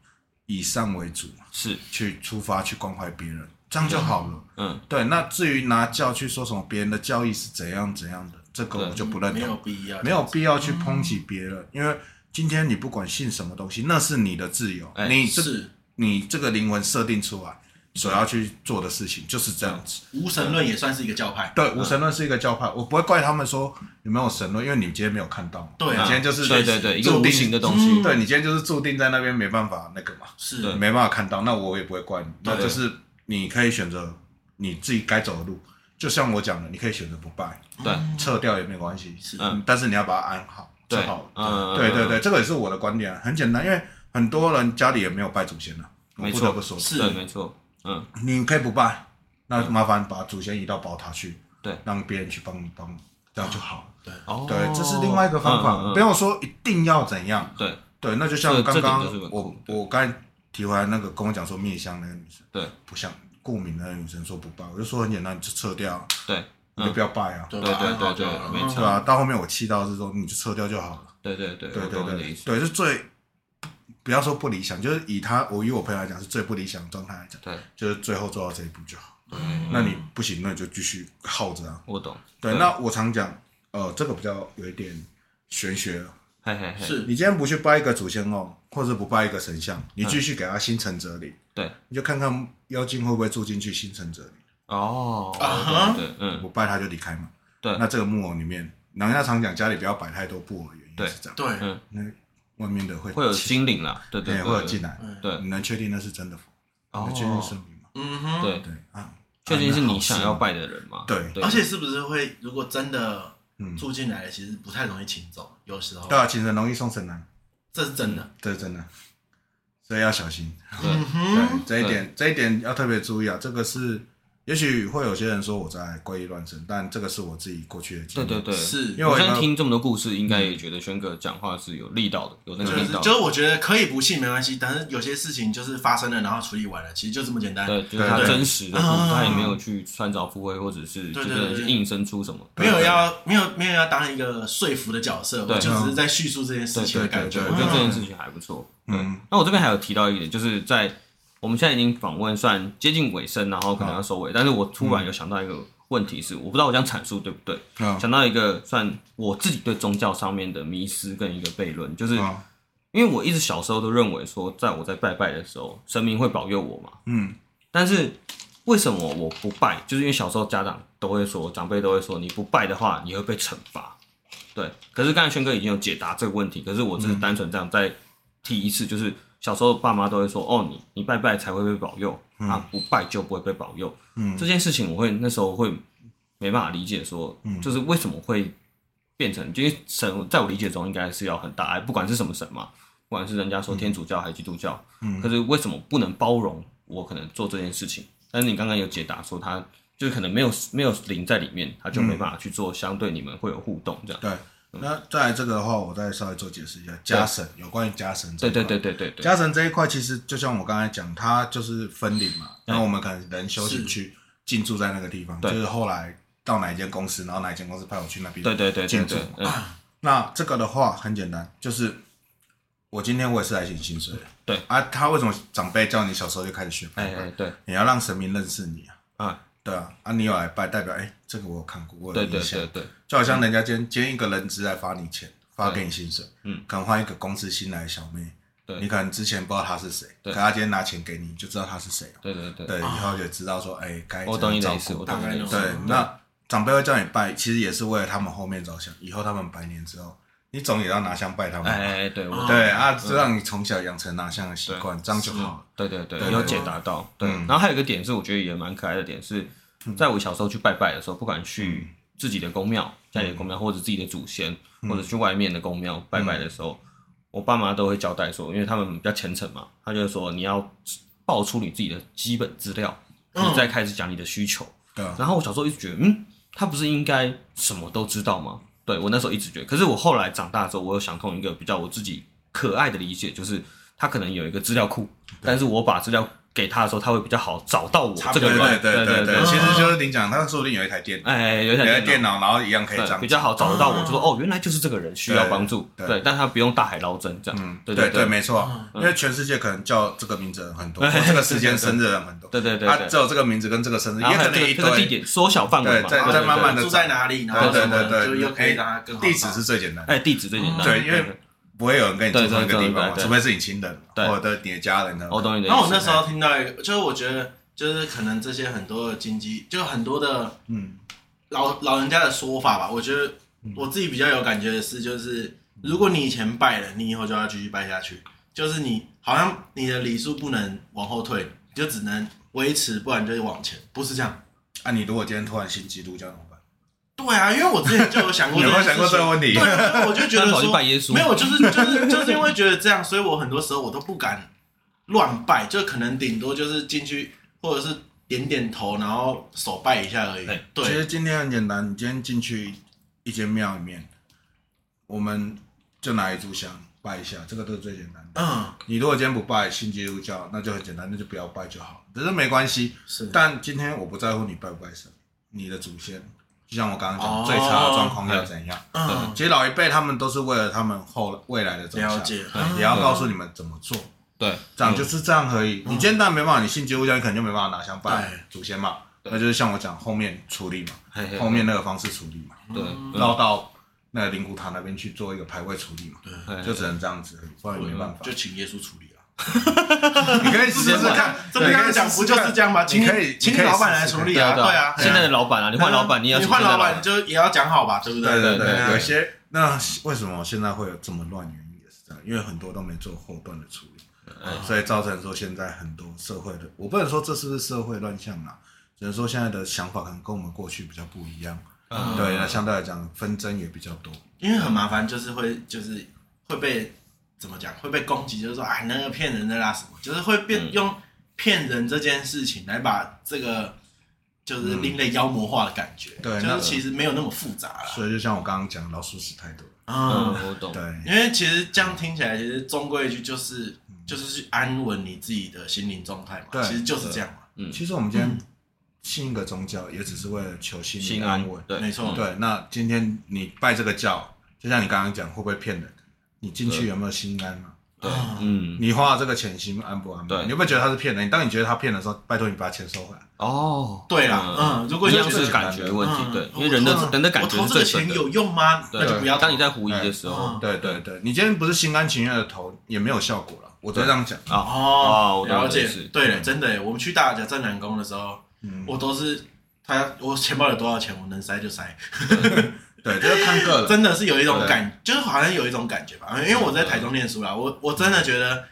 以善为主，是去出发去关怀别人，这样就好了。嗯，对。那至于拿教去说什么别人的教义是怎样怎样的，这个我就不认同，没有必要，没有必要去抨击别人，因为今天你不管信什么东西，那是你的自由，你是你这个灵魂设定出来。所要去做的事情就是这样子。无神论也算是一个教派。对，无神论是一个教派，我不会怪他们说有没有神论，因为你今天没有看到。对，你今天就是对对对，一个无形的东西。对，你今天就是注定在那边没办法那个嘛，是没办法看到，那我也不会怪你。那就是你可以选择你自己该走的路，就像我讲的，你可以选择不拜，对，撤掉也没关系，是，但是你要把它安好，对，好，对对对，这个也是我的观点，很简单，因为很多人家里也没有拜祖先的，没错，不得不说，是，没错。嗯，你可以不拜，那麻烦把祖先移到宝塔去，对，让别人去帮你帮，这样就好。对，对，这是另外一个方法，不要说一定要怎样。对，对，那就像刚刚我我刚才提回来那个跟我讲说面香那个女生，对，不像过敏那个女生说不拜，我就说很简单，你就撤掉，对，你就不要拜啊。对对对对，没错啊。到后面我气到是说，你就撤掉就好了。对对对对对对，对是最。不要说不理想，就是以他，我以我朋友来讲，是最不理想的状态来讲，对，就是最后做到这一步就好。那你不行，那你就继续耗着啊。我懂。对，那我常讲，呃，这个比较有一点玄学了。嘿嘿嘿。是你今天不去拜一个祖先哦，或者不拜一个神像，你继续给他心诚则灵，对，你就看看妖精会不会住进去心诚则灵。哦。对对，嗯，不拜他就离开嘛。对。那这个木偶里面，人家常讲家里不要摆太多布偶，原因是这样。对，嗯，那。外面的会会有精灵啦，对对，会有进来，对，你能确定那是真的佛？能确定神明吗？嗯哼，对对啊，确定是你想要拜的人吗？对，而且是不是会，如果真的住进来的，其实不太容易请走，有时候。对啊，请人容易送神难，这是真的，这是真的，所以要小心。对，这一点这一点要特别注意啊，这个是。也许会有些人说我在怪力乱神，但这个是我自己过去的经历。对对对，是因为我现在听这么多故事，应该也觉得轩哥讲话是有力道的，有那个力道。就是我觉得可以不信没关系，但是有些事情就是发生了，然后处理完了，其实就这么简单。对，就是他真实的，他也没有去穿凿附会，或者是就是硬生出什么。没有要没有没有要当一个说服的角色，我就只是在叙述这件事情的感觉。我觉得这件事情还不错。嗯，那我这边还有提到一点，就是在。我们现在已经访问算接近尾声，然后可能要收尾，但是我突然有想到一个问题是，我不知道我这样阐述对不对？想到一个算我自己对宗教上面的迷失跟一个悖论，就是因为我一直小时候都认为说，在我在拜拜的时候，神明会保佑我嘛。嗯。但是为什么我不拜？就是因为小时候家长都会说，长辈都会说，你不拜的话，你会被惩罚。对。可是刚才轩哥已经有解答这个问题，可是我只是单纯这样再提一次，就是。小时候爸妈都会说：“哦，你你拜拜才会被保佑，嗯、啊不拜就不会被保佑。嗯”这件事情我会那时候会没办法理解说，说、嗯、就是为什么会变成？因为神在我理解中应该是要很大爱，不管是什么神嘛，不管是人家说天主教还是基督教，嗯、可是为什么不能包容我可能做这件事情？但是你刚刚有解答说，他就是可能没有没有灵在里面，他就没办法去做相对你们会有互动这样。对。那再来这个的话，我再稍微做解释一下家神，有关于家神这一块。对对对对对，家神这一块其实就像我刚才讲，它就是分灵嘛。然后我们可能人修行去进驻在那个地方，就是后来到哪一间公司，然后哪一间公司派我去那边。对对对，进驻。那这个的话很简单，就是我今天我也是来领薪水的。对啊，他为什么长辈叫你小时候就开始学拜拜？对，你要让神明认识你啊。啊。对啊，啊，你有来拜，代表哎，这个我有看过，我有印象。对对对，就好像人家今天今天一个人资来发你钱，发给你薪水，嗯，可能换一个公司新来的小妹，对，你可能之前不知道他是谁，可他今天拿钱给你，就知道他是谁。对对对，对，以后就知道说，哎，该怎么照顾。大概对，那长辈会叫你拜，其实也是为了他们后面着想，以后他们百年之后，你总也要拿香拜他们。哎，对，对啊，就让你从小养成拿香的习惯，这样就好了。对对对，有解答到。对，然后还有一个点是，我觉得也蛮可爱的点是。在我小时候去拜拜的时候，不管去自己的宫庙、家里的宫庙，或者自己的祖先，或者去外面的宫庙拜拜的时候，我爸妈都会交代说，因为他们比较虔诚嘛，他就说你要报出你自己的基本资料，你再开始讲你的需求。对。然后我小时候一直觉得，嗯，他不是应该什么都知道吗？对，我那时候一直觉得，可是我后来长大之后，我有想通一个比较我自己可爱的理解，就是他可能有一个资料库，但是我把资料。给他的时候，他会比较好找到我这个人。对对对对，其实就是您讲，他说不定有一台电脑，哎，有一台电脑，然后一样可以这样，比较好找得到我，就说哦，原来就是这个人需要帮助。对，但他不用大海捞针这样。嗯，对对对，没错，因为全世界可能叫这个名字的人很多，这个时间生日的人很多。对对对，他只有这个名字跟这个生日，也可能这个地点缩小范围嘛，再再慢慢的住在哪里，然后对对对，就又可以让他更好。地址是最简单，哎，地址最简单。对，因为。不会有人跟你住同一个地方，除非是你亲人或者你的家人呢。我懂你的意思。然后我那时候听到一个，就是我觉得，就是可能这些很多的经济，就很多的嗯老老人家的说法吧。我觉得我自己比较有感觉的是，就是如果你以前拜了，你以后就要继续拜下去。就是你好像你的礼数不能往后退，你就只能维持，不然就是往前，不是这样。啊，你如果今天突然信基督教？对啊，因为我之前就有想过，[laughs] 有没有想过这个问题？对，我就觉得说，没有，就是就是就是因为觉得这样，所以我很多时候我都不敢乱拜，就可能顶多就是进去或者是点点头，然后手拜一下而已。对，其实今天很简单，你今天进去一间庙里面，我们就拿一炷香拜一下，这个都是最简单的。嗯，你如果今天不拜信基督教，那就很简单，那就不要拜就好，只是没关系。是，但今天我不在乎你拜不拜神，你的祖先。就像我刚刚讲，最差的状况要怎样？嗯，其实老一辈他们都是为了他们后未来的走向，也要告诉你们怎么做。对，这样就是这样可以。你今天当然没办法，你信基督教，你可能就没办法拿香拜祖先嘛。那就是像我讲后面处理嘛，后面那个方式处理嘛。对，绕到那个灵骨塔那边去做一个排位处理嘛。对，就只能这样子，不然也没办法。就请耶稣处理。[laughs] 你可以试试看，这边刚刚讲不就是这样吗？请可以请老板来处理啊，对啊。现在的老板啊，你换老板，你要你换老板，你就也要讲好吧，对不对？对对对，有些那为什么现在会有这么乱？原因也是这样，因为很多都没做后端的处理，所以造成说现在很多社会的，我不能说这是不是社会乱象啊，只能说现在的想法可能跟我们过去比较不一样。对，那相对来讲纷争也比较多，因为很麻烦，就是会就是会被。怎么讲会被攻击？就是说，哎，那个骗人的啦，什么，就是会变用骗人这件事情来把这个就是另类妖魔化的感觉。对，就是其实没有那么复杂了。所以就像我刚刚讲，老鼠屎太多。嗯，我懂。对，因为其实这样听起来，其实终归一句就是就是去安稳你自己的心灵状态嘛。对，其实就是这样嘛。嗯，其实我们今天信一个宗教，也只是为了求心灵安稳。对，没错。对，那今天你拜这个教，就像你刚刚讲，会不会骗人？你进去有没有心安嘛？对，嗯，你花了这个钱心安不安？对，你有没有觉得他是骗人？你当你觉得他骗的时候，拜托你把钱收回来。哦，对了，嗯，如果这是感觉问题，对，因为人的人的感觉是最深的。钱有用吗？那就不要。当你在狐疑的时候，对对对，你今天不是心甘情愿的投，也没有效果了。我都这样讲啊。哦，了解。对了，真的，我们去大甲镇南宫的时候，我都是他，我钱包有多少钱，我能塞就塞。[laughs] 对，就是看个人，真的是有一种感，就是好像有一种感觉吧。因为我在台中念书啦，我我真的觉得，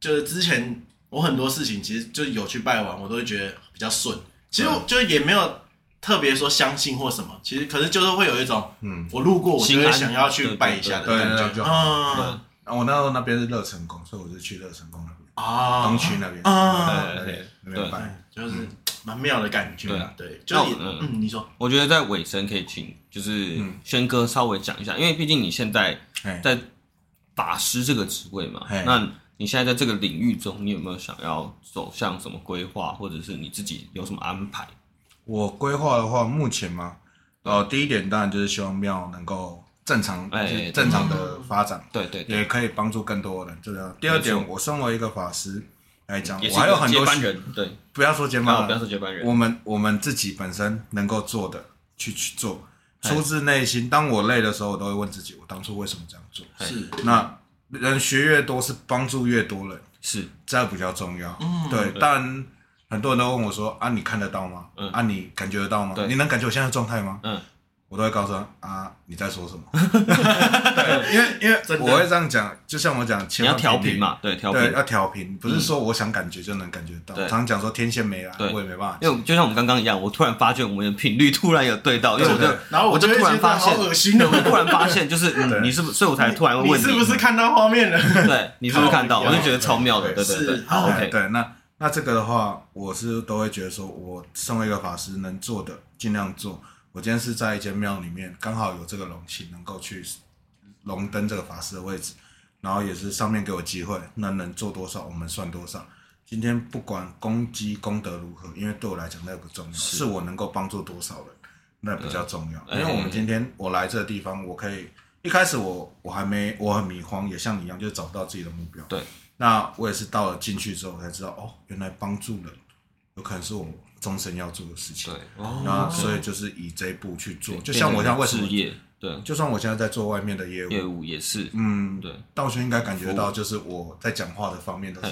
就是之前我很多事情其实就有去拜完，我都会觉得比较顺。其实我就也没有特别说相信或什么，其实可是就是会有一种，嗯，我路过我就会想要去拜一下的感觉。嗯，我那时候那边是乐成宫，所以我就去乐成宫那边啊，东区那边。啊，对，那边拜，就是。蛮妙的感觉，对啊，对，就是嗯，你说，我觉得在尾声可以请，就是轩哥稍微讲一下，因为毕竟你现在在法师这个职位嘛，那你现在在这个领域中，你有没有想要走向什么规划，或者是你自己有什么安排？我规划的话，目前嘛，呃，第一点当然就是希望庙能够正常，哎，正常的发展，对对，也可以帮助更多人，这个。第二点，我身为一个法师。来讲，我还有很多人，对，不要说接班人，不要说接班人，我们我们自己本身能够做的，去去做，出自内心。当我累的时候，我都会问自己，我当初为什么这样做？是，那人学越多，是帮助越多人，是，这比较重要。嗯，对。当然，很多人都问我说：“啊，你看得到吗？啊，你感觉得到吗？你能感觉我现在的状态吗？”嗯。我都会告诉他啊，你在说什么？[laughs] 对，因为因为我会这样讲，就像我讲，你要调频嘛，对，调频要调频，不是说我想感觉就能感觉到。常常讲说天线没来，我也没办法。因为就像我们刚刚一样，我突然发觉我们的频率突然有对到，因为我就然后我就突然发现，恶心的，我突然发现就是你是不是，所以我才突然问你是不是看到画面了？对，你是不是看到？我就觉得超妙的，对对对，好 OK。对，那那这个的话，我是都会觉得说，我身为一个法师，能做的尽量做。我今天是在一间庙里面，刚好有这个荣幸能够去荣登这个法师的位置，然后也是上面给我机会，那能做多少我们算多少。今天不管攻击功德如何，因为对我来讲那不重要，是，是我能够帮助多少人，那比较重要。因为我们今天我来这个地方，我可以一开始我我还没我很迷慌，也像你一样，就是找不到自己的目标。对，那我也是到了进去之后才知道，哦，原来帮助人有可能是我。终身要做的事情，对，那所以就是以这一步去做，就像我现在为什么，对，就算我现在在做外面的业务，业务也是，嗯，对，道轩应该感觉到，就是我在讲话的方面都是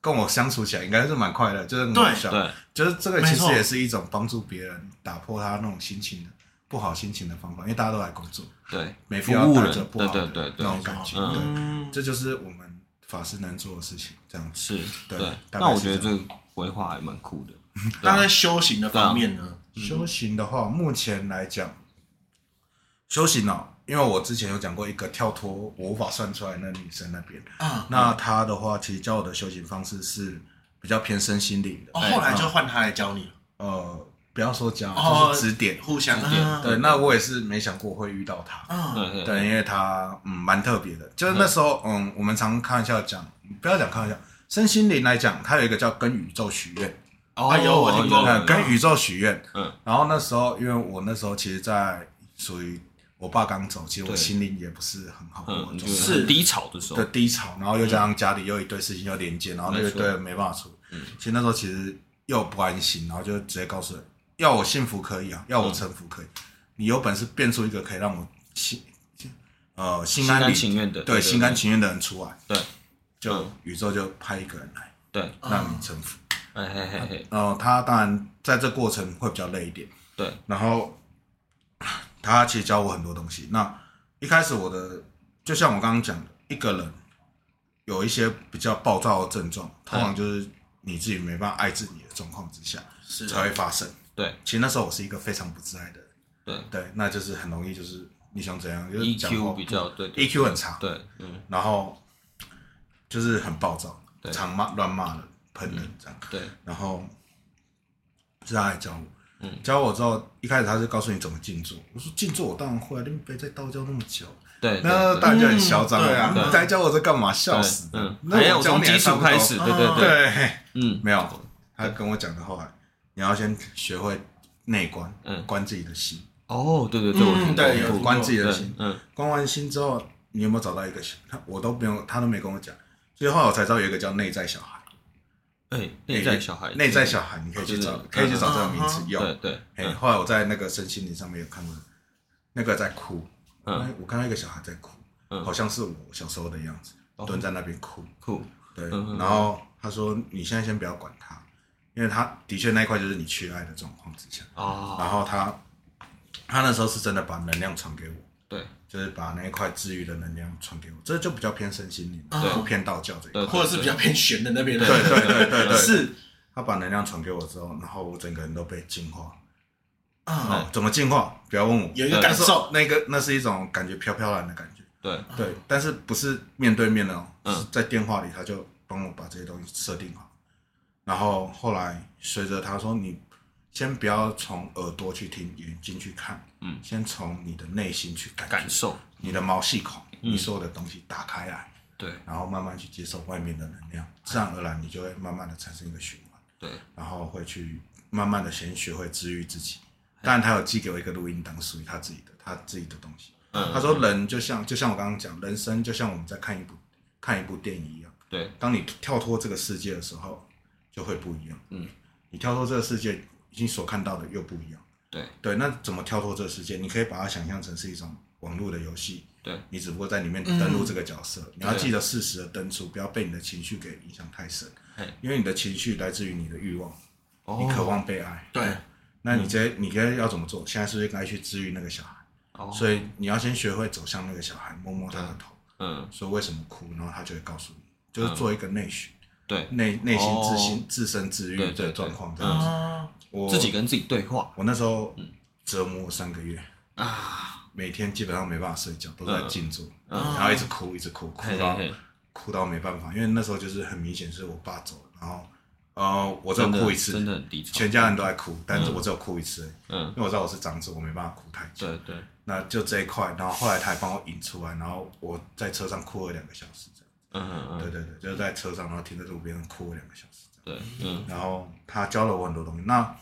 跟我相处起来应该是蛮快乐，就是对，就是这个其实也是一种帮助别人打破他那种心情的不好心情的方法，因为大家都来工作，对，没必要带着不好的那种感觉，对，这就是我们法师能做的事情，这样是，对，那我觉得这个规划还蛮酷的。[laughs] 那在修行的方面呢？修行的话，目前来讲，修行哦，因为我之前有讲过一个跳脱我无法算出来那女生那边啊，那她的话，其实教我的修行方式是比较偏身心灵的。哦，后来就换她来教你了。呃，不要说教，就是指点，互相指点。对，那我也是没想过会遇到她。对对，因为她嗯蛮特别的，就是那时候嗯，我们常开玩笑讲，不要讲开玩笑，身心灵来讲，它有一个叫跟宇宙许愿。哦，有我听过，跟宇宙许愿。嗯，然后那时候，因为我那时候其实，在属于我爸刚走，其实我心灵也不是很好，是低潮的时候，对低潮，然后又加上家里又一堆事情要连接，然后那个对没办法处理。嗯，其实那时候其实又不安心，然后就直接告诉人，要我幸福可以啊，要我臣服可以，你有本事变出一个可以让我心呃心甘情愿的，对心甘情愿的人出来，对，就宇宙就派一个人来，对，让你臣服。嘿嘿嘿嘿，然后他当然在这过程会比较累一点，对。然后他其实教我很多东西。那一开始我的就像我刚刚讲的，一个人有一些比较暴躁的症状，通常就是你自己没办法爱自己的状况之下，是。才会发生。对，其实那时候我是一个非常不自爱的人，对。对，那就是很容易就是你想怎样，就是 EQ 比较对，EQ 很差，对，嗯，然后就是很暴躁，常骂乱骂人。喷人这样，对，然后是他来教我，嗯，教我之后，一开始他就告诉你怎么静坐。我说静坐我当然会啊，你别在道教那么久，对，那大家很嚣张，对啊，你来教我这干嘛？笑死，嗯，那我从基础开始，对对对，嗯，没有，他跟我讲的后来，你要先学会内观，嗯，观自己的心。哦，对对对，我听对，观自己的心，嗯，观完心之后，你有没有找到一个心？他我都没有，他都没跟我讲，所以后来我才知道有一个叫内在小孩。哎，内在小孩，内在小孩，你可以去找，可以去找这个名字用。对对。哎，后来我在那个身心灵上面有看过，那个在哭。嗯。我看到一个小孩在哭，好像是我小时候的样子，蹲在那边哭。哭。对。然后他说：“你现在先不要管他，因为他的确那一块就是你缺爱的状况之下。”哦。然后他，他那时候是真的把能量传给我。对。就是把那一块治愈的能量传给我，这就比较偏身心灵，不偏道教这一块，或者是比较偏玄的那边。对对对对对，[laughs] 是。他把能量传给我之后，然后我整个人都被净化。啊，怎么净化？不要问我，有一个感受，那个那是一种感觉飘飘然的感觉。对对，但是不是面对面的哦，是在电话里，他就帮我把这些东西设定好。然后后来随着他说你。先不要从耳朵去听，眼睛去看，嗯，先从你的内心去感感受，你的毛细孔，你所有的东西打开来，对，然后慢慢去接受外面的能量，自然而然你就会慢慢的产生一个循环，对，然后会去慢慢的先学会治愈自己。当然，他有寄给我一个录音档，属于他自己的，他自己的东西。嗯，他说人就像就像我刚刚讲，人生就像我们在看一部看一部电影一样，对，当你跳脱这个世界的时候，就会不一样。嗯，你跳脱这个世界。你所看到的又不一样，对。对，那怎么跳脱这个世界？你可以把它想象成是一种网络的游戏，对，你只不过在里面登录这个角色，嗯、你要记得适时的登出，不要被你的情绪给影响太深，因为你的情绪来自于你的欲望，哦、你渴望被爱，对，那你这你该要怎么做？现在是不是该去治愈那个小孩？哦，所以你要先学会走向那个小孩，摸摸他的头，嗯，说为什么哭，然后他就会告诉你，就是做一个内需，对，内内心自心自身自愈的状况这样子。我自己跟自己对话。我那时候折磨三个月啊，每天基本上没办法睡觉，都在静坐，然后一直哭，一直哭，哭到哭到没办法，因为那时候就是很明显是我爸走了，然后。呃，我只有哭一次，真的很低潮，全家人都在哭，但是我只有哭一次，嗯，因为我知道我是长子，我没办法哭太久，对对，那就这一块，然后后来他还帮我引出来，然后我在车上哭了两个小时，这样，嗯嗯嗯，对对对，就是在车上，然后停在路边哭了两个小时，对，嗯，然后他教了我很多东西，那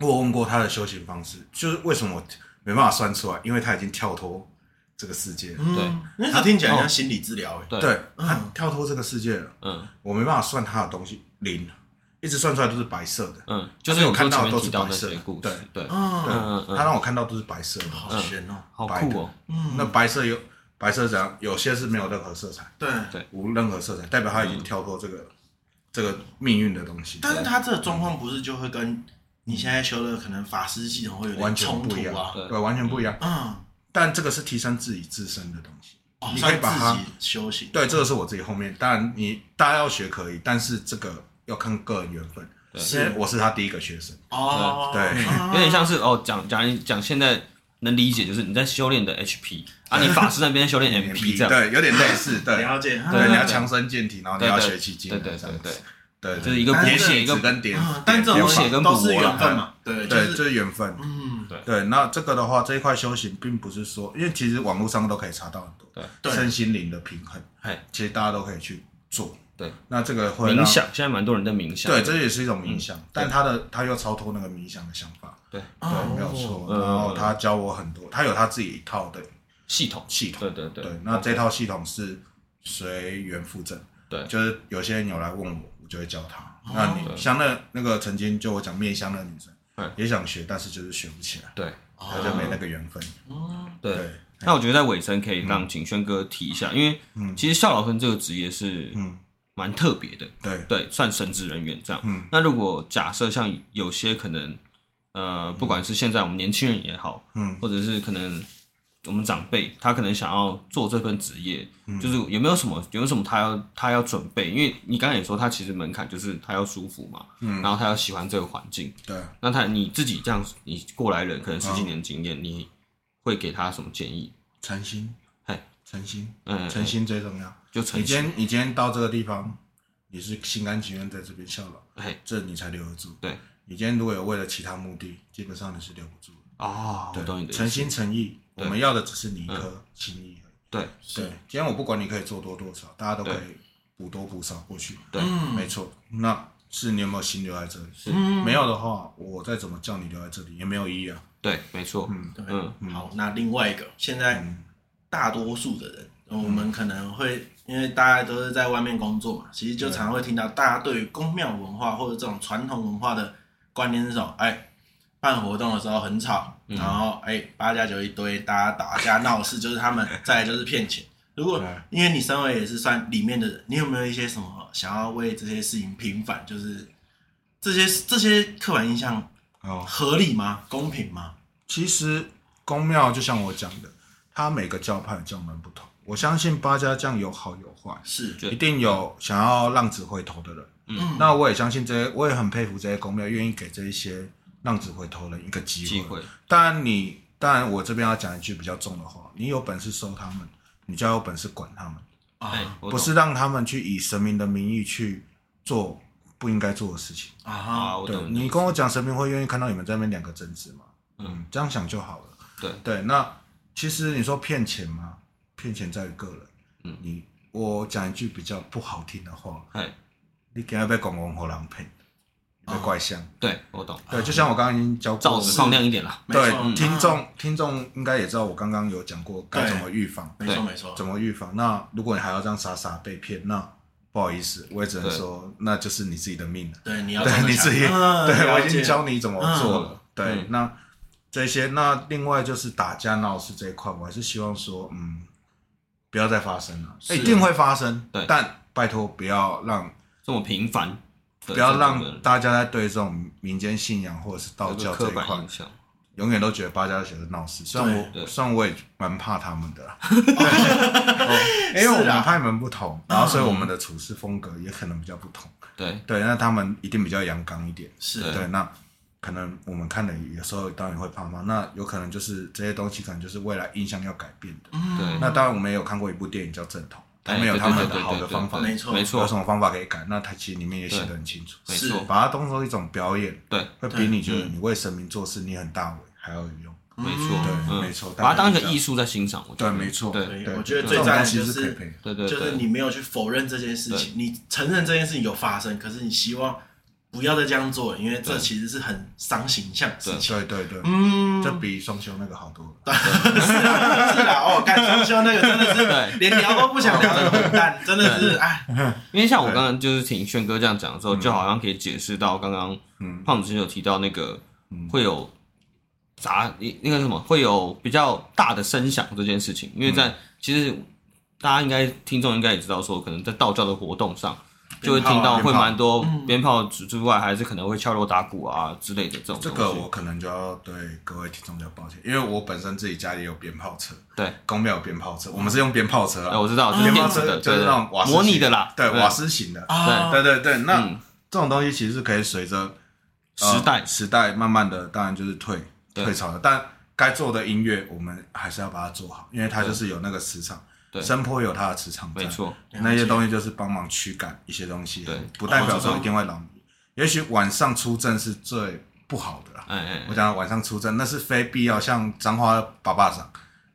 我问过他的修行方式，就是为什么我没办法算出来，因为他已经跳脱这个世界了，对，那他听起来像心理治疗，对，对，他跳脱这个世界了，嗯，我没办法算他的东西。零，一直算出来都是白色的。嗯，就是我看到的都是白色的。对对，嗯嗯，他让我看到都是白色的，好玄哦，好酷哦。嗯，那白色有白色怎样？有些是没有任何色彩。对。对，无任何色彩，代表他已经跳脱这个这个命运的东西。但是他这个状况不是就会跟你现在修的可能法师系统会有点冲突啊？对，完全不一样。嗯，但这个是提升自己自身的东西。你可以把它修行。对，这个是我自己后面。当然，你大家要学可以，但是这个。要看个人缘分，是我是他第一个学生哦，对，有点像是哦，讲讲讲，现在能理解就是你在修炼的 HP 啊，你法师那边修炼 MP 这样，对，有点类似，对，了解，对，你要强身健体，然后你要学奇经，对对对对。对，就是一个补血一个跟点，但这种血跟都是缘分嘛，对对，就是缘分，嗯，对。对，那这个的话，这一块修行并不是说，因为其实网络上都可以查到很多，对，身心灵的平衡，哎，其实大家都可以去做。对，那这个会冥想，现在蛮多人在冥想。对，这也是一种冥想，但他的他又超脱那个冥想的想法。对，对，没有错。然后他教我很多，他有他自己一套的系统系统。对对对。那这套系统是随缘附赠。对，就是有些人有来问我，我就会教他。那你像那那个曾经就我讲面相的女生，也想学，但是就是学不起来。对，他就没那个缘分。对。那我觉得在尾声可以让景轩哥提一下，因为其实萧老师这个职业是嗯。蛮特别的，对对，算神职人员这样。嗯，那如果假设像有些可能，呃，不管是现在我们年轻人也好，嗯，或者是可能我们长辈，他可能想要做这份职业，嗯，就是有没有什么有没有什么他要他要准备？因为你刚才也说他其实门槛就是他要舒服嘛，嗯，然后他要喜欢这个环境，对。那他你自己这样，你过来人可能十几年经验，你会给他什么建议？诚心，嘿，诚心，嗯，诚心最重要。就诚你今天你今天到这个地方，你是心甘情愿在这边效劳，嘿，这你才留得住。对，你今天如果有为了其他目的，基本上你是留不住的。哦，对，诚心诚意，我们要的只是你一颗心意而已。对，对，今天我不管你可以做多多少，大家都可以补多补少过去。对，没错。那是你有没有心留在这里？是，没有的话，我再怎么叫你留在这里也没有意义啊。对，没错。嗯嗯，好，那另外一个，现在大多数的人，我们可能会。因为大家都是在外面工作嘛，其实就常常会听到大家对于宫庙文化或者这种传统文化的观念是什么？哎，办活动的时候很吵，然后哎八加九一堆，大家打架闹事就是他们，再来就是骗钱。[laughs] 如果因为你身为也是算里面的人，你有没有一些什么想要为这些事情平反？就是这些这些刻板印象哦，合理吗？公平吗？其实公庙就像我讲的，它每个教派教门不同。我相信八家将有好有坏，是一定有想要浪子回头的人。嗯，那我也相信这些，我也很佩服这些公庙愿意给这一些浪子回头的一个机会。机会。当然你，当然我这边要讲一句比较重的话，你有本事收他们，你就要有本事管他们啊，不是让他们去以神明的名义去做不应该做的事情啊。对，你跟我讲神明会愿意看到你们在那边两个争执吗？嗯，这样想就好了。对对，那其实你说骗钱吗？骗钱在于个人，嗯，你我讲一句比较不好听的话，哎，你给他被公公和狼骗，被怪相，对我懂，对，就像我刚刚已经教过，放亮一点了，对，听众听众应该也知道我刚刚有讲过该怎么预防，没错没错，怎么预防？那如果你还要这样傻傻被骗，那不好意思，我也只能说那就是你自己的命了，对，你要对你自己，对我已经教你怎么做了，对，那这些，那另外就是打架闹事这一块，我还是希望说，嗯。不要再发生了，一定会发生。对，但拜托不要让这么频繁，不要让大家在对这种民间信仰或者是道教这一块永远都觉得八加九是闹事，虽然我虽然我也蛮怕他们的，[laughs] 因为我们派门不同，然后所以我们的处事风格也可能比较不同。对。对，那他们一定比较阳刚一点，是。对。那可能我们看的有时候当然会怕嘛，那有可能就是这些东西可能就是未来印象要改变的。对。那当然我们也有看过一部电影叫《正统》，他们有他们的好的方法，没错。没错，有什么方法可以改？那他其实里面也写得很清楚，没错，把它当做一种表演，对，会比你觉得你为神明做事你很大伟还要有用。没错，对，没错，把它当一个艺术在欣赏，我觉得。对，没错，对，我觉得最赞的就是，对对，就是你没有去否认这件事情，你承认这件事情有发生，可是你希望不要再这样做了，因为这其实是很伤形象的事情。对对对，嗯，这比双休那个好多了。[laughs] 是啊，是啊，哦，干双休那个真的是连聊都不想聊的混蛋，真的是哎。因为像我刚刚就是听轩哥这样讲的时候，就好像可以解释到刚刚胖子先有提到那个会有。杂，那个什么会有比较大的声响这件事情，因为在其实大家应该听众应该也知道说，可能在道教的活动上就会听到会蛮多鞭炮之之外，还是可能会敲锣打鼓啊之类的这种。这个我可能就要对各位听众比较抱歉，因为我本身自己家里有鞭炮车，对，公庙有鞭炮车，我们是用鞭炮车。啊，我知道，鞭炮车就是那种瓦斯模拟的啦，对，瓦斯型的，对对对对，那这种东西其实是可以随着时代。时代慢慢的，当然就是退。退潮了，但该做的音乐我们还是要把它做好，因为它就是有那个磁场，声波有它的磁场，没错，那些东西就是帮忙驱赶一些东西，对，不代表说一定会扰民。也许晚上出阵是最不好的啦，哎哎，我讲晚上出阵那是非必要，像彰化八巴掌、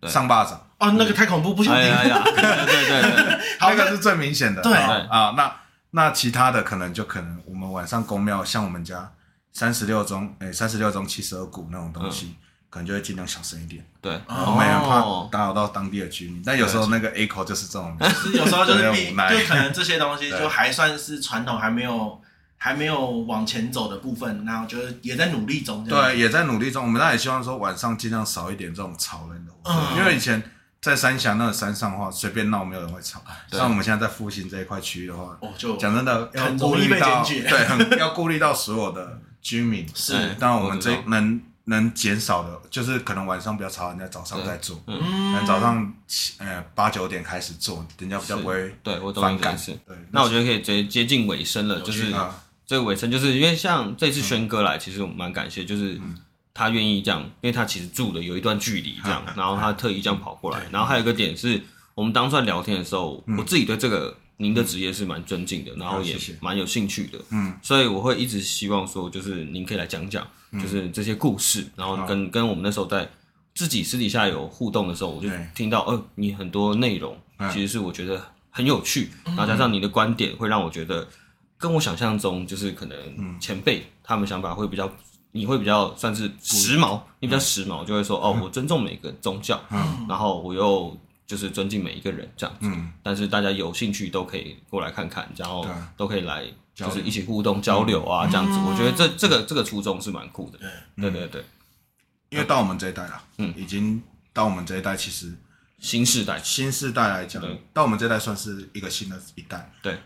上巴掌，哦，那个太恐怖，不想听。对对对，[laughs] 那个是最明显的，对。啊，那那其他的可能就可能我们晚上公庙，像我们家。三十六中，哎，三十六中七十二股那种东西，可能就会尽量小声一点。对，我们也怕打扰到当地的居民。但有时候那个 echo 就是这种，有时候就是无奈，[laughs] 就可能这些东西就还算是传统，还没有还没有往前走的部分，然后就是也在努力中。对，也在努力中。我们那也希望说晚上尽量少一点这种吵人的，因为以前在三峡那个山上的话，随便闹没有人会吵。像我们现在在复兴这一块区域的话就，讲真的要顾虑到，对，很要顾虑到所有的。居民是，但我们这能能减少的，就是可能晚上比较吵，人家早上再做，嗯，早上七呃八九点开始做，人家比较不会对我反感。对，那我觉得可以接接近尾声了，就是这个尾声，就是因为像这次轩哥来，其实我们蛮感谢，就是他愿意这样，因为他其实住的有一段距离这样，[laughs] 然后他特意这样跑过来，然后还有一个点是我们当初在聊天的时候，我自己对这个。您的职业是蛮尊敬的，然后也蛮有兴趣的，嗯，所以我会一直希望说，就是您可以来讲讲，就是这些故事，然后跟跟我们那时候在自己私底下有互动的时候，我就听到，呃，你很多内容其实是我觉得很有趣，然后加上你的观点会让我觉得跟我想象中就是可能前辈他们想法会比较，你会比较算是时髦，你比较时髦，就会说，哦，我尊重每个宗教，然后我又。就是尊敬每一个人这样子，嗯，但是大家有兴趣都可以过来看看，然后都可以来，就是一起互动交流啊，这样子。我觉得这这个这个初衷是蛮酷的，对。对对。因为到我们这一代了，嗯，已经到我们这一代，其实新世代，新世代来讲，到我们这代算是一个新的一代。对，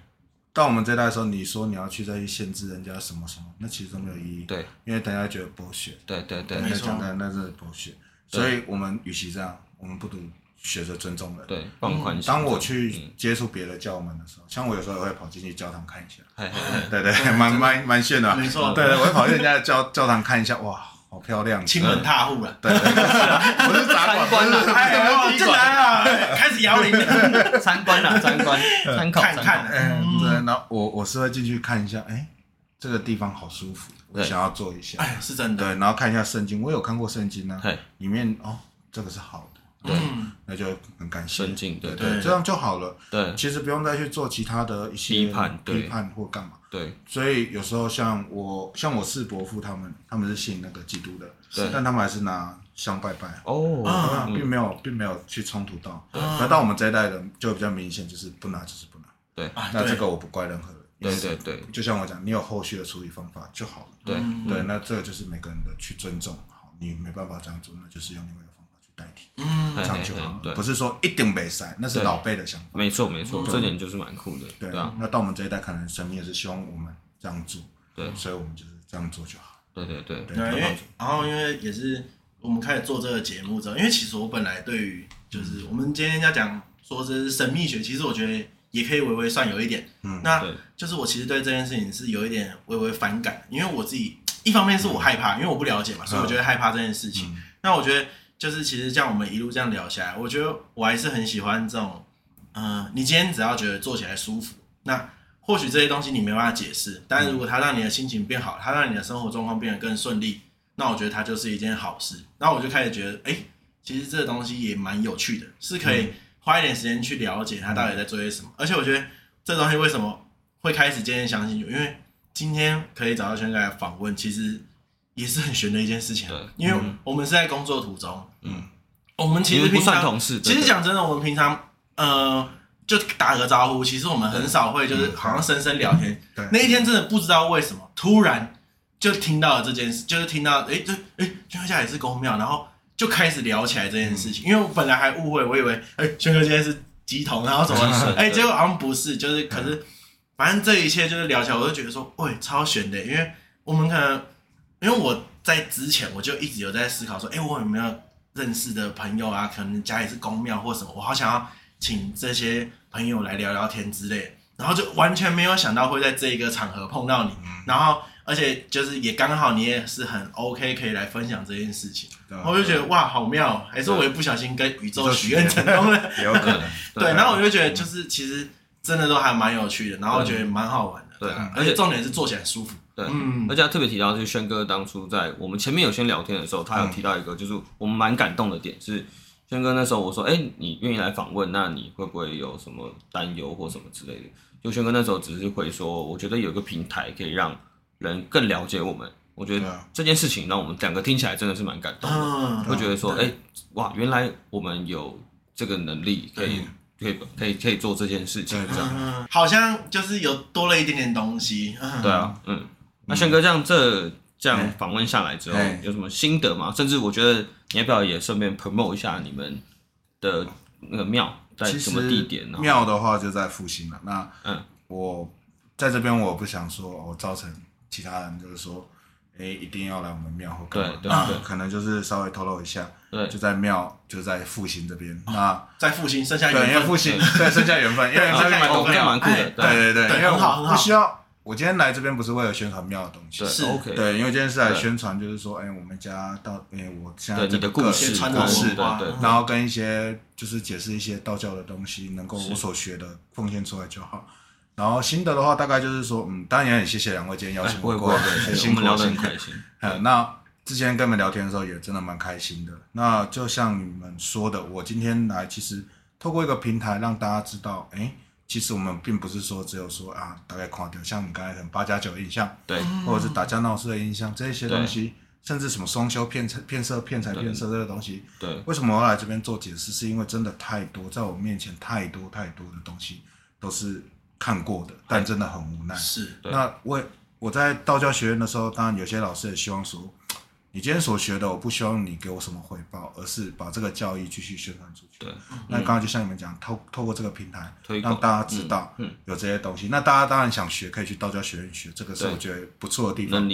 到我们这代的时候，你说你要去再去限制人家什么什么，那其实都没有意义。对，因为大家觉得剥削。对对对，没错，那那是剥削。所以我们与其这样，我们不如。学着尊重人，对，放宽心。当我去接触别的教门的时候，像我有时候也会跑进去教堂看一下，[laughs] 对对，蛮蛮蛮炫的，没错。对对，我会跑进人家的教教堂看一下，哇，好漂亮，亲门踏户了。对，我 [laughs] 是参观了，哎，进来了，开始摇铃，[laughs] 参观了，参观，参考，看看，嗯，对。那我我是会进去看一下，哎，这个地方好舒服，我想要坐一下，哎，是真的。对，然后看一下圣经，我有看过圣经呢，里面哦，这个是好的。对，那就很感谢，对对，这样就好了。对，其实不用再去做其他的一些批判、批判或干嘛。对，所以有时候像我，像我四伯父他们，他们是信那个基督的，对，但他们还是拿香拜拜。哦，并没有，并没有去冲突到。那到我们这一代人就比较明显，就是不拿就是不拿。对，那这个我不怪任何人。对对对，就像我讲，你有后续的处理方法就好了。对对，那这个就是每个人的去尊重。好，你没办法这样做，那就是用另外。代替，嗯，长久，对，不是说一定没塞，那是老辈的想法。没错，没错，这点就是蛮酷的。对啊，那到我们这一代，可能神明也是希望我们这样做，对，所以我们就是这样做就好。对对对，对，因为然后因为也是我们开始做这个节目之后，因为其实我本来对于就是我们今天要讲说这是神秘学，其实我觉得也可以微微算有一点。嗯，那就是我其实对这件事情是有一点微微反感，因为我自己一方面是我害怕，因为我不了解嘛，所以我觉得害怕这件事情。嗯、那我觉得就是其实像我们一路这样聊下来，我觉得我还是很喜欢这种，嗯、呃，你今天只要觉得做起来舒服，那或许这些东西你没办法解释，但是如果它让你的心情变好，它让你的生活状况变得更顺利。那我觉得它就是一件好事，那我就开始觉得，哎、欸，其实这个东西也蛮有趣的，是可以花一点时间去了解它到底在做些什么。而且我觉得这东西为什么会开始渐渐相信，因为今天可以找到轩哥来访问，其实也是很悬的一件事情。对，因为我们是在工作途中，嗯，我们其实平常不算同事，其实讲真的，我们平常呃就打个招呼，其实我们很少会就是好像深深聊天。对，那一天真的不知道为什么突然。就听到了这件事，就是听到，哎，这，哎，轩哥家也是公庙，然后就开始聊起来这件事情。嗯、因为我本来还误会，我以为，哎，轩哥今天是鸡童，然后怎么，哎，结果好像不是，就是，可是，反正这一切就是聊起来，我就觉得说，喂，超悬的，因为我们可能，因为我在之前我就一直有在思考说，哎，我有没有认识的朋友啊？可能家里是公庙或什么，我好想要请这些朋友来聊聊天之类，然后就完全没有想到会在这一个场合碰到你，然后。而且就是也刚好你也是很 OK，可以来分享这件事情，对我就觉得哇，好妙！还是我也不小心跟宇宙许愿成功了，有可能。[laughs] 对，然后我就觉得就是其实真的都还蛮有趣的，然后我觉得蛮好玩的。对，而且重点是做起来舒服。对，嗯。而且他特别提到，就是轩哥当初在我们前面有先聊天的时候，他有提到一个，就是我们蛮感动的点是，轩哥那时候我说，哎，你愿意来访问，那你会不会有什么担忧或什么之类的？就轩哥那时候只是会说，我觉得有一个平台可以让。人更了解我们，我觉得这件事情让我们两个听起来真的是蛮感动的，会觉得说，哎，哇，原来我们有这个能力，可以，可以，可以，可以做这件事情，这样，好像就是有多了一点点东西。对啊，嗯，那轩哥这样这这样访问下来之后，有什么心得吗？甚至我觉得你要不要也顺便 promote 一下你们的那个庙在什么地点呢？庙的话就在复兴了。那嗯，我在这边我不想说我造成。其他人就是说，哎，一定要来我们庙或干嘛？对对对，可能就是稍微透露一下，对，就在庙，就在复兴这边。那在复兴，剩下缘分，因为复兴，对，剩下缘分，因为这边蛮多庙蛮酷的。对对对，因为我不需要，我今天来这边不是为了宣传庙的东西，是 OK。对，因为今天是来宣传，就是说，哎，我们家到，哎，我现在这个故事，故事，对对，然后跟一些就是解释一些道教的东西，能够我所学的奉献出来就好。然后心得的话，大概就是说，嗯，当然也很谢谢两位今天邀请我过来，很辛苦，很开心。嗯，那之前跟你们聊天的时候也真的蛮开心的。那就像你们说的，我今天来其实透过一个平台让大家知道，哎，其实我们并不是说只有说啊，大概垮掉，像你刚才很八加九印象，对，或者是打架闹事的印象，这些东西，甚至什么双修骗财骗色骗财骗色这个东西，对，为什么我要来这边做解释？是因为真的太多，在我面前太多太多的东西都是。看过的，但真的很无奈。是，那我我在道教学院的时候，当然有些老师也希望说，你今天所学的，我不希望你给我什么回报，而是把这个教义继续宣传出去。对，那刚刚就像你们讲，透透过这个平台，让大家知道有这些东西。那大家当然想学，可以去道教学院学，这个是我觉得不错的地方。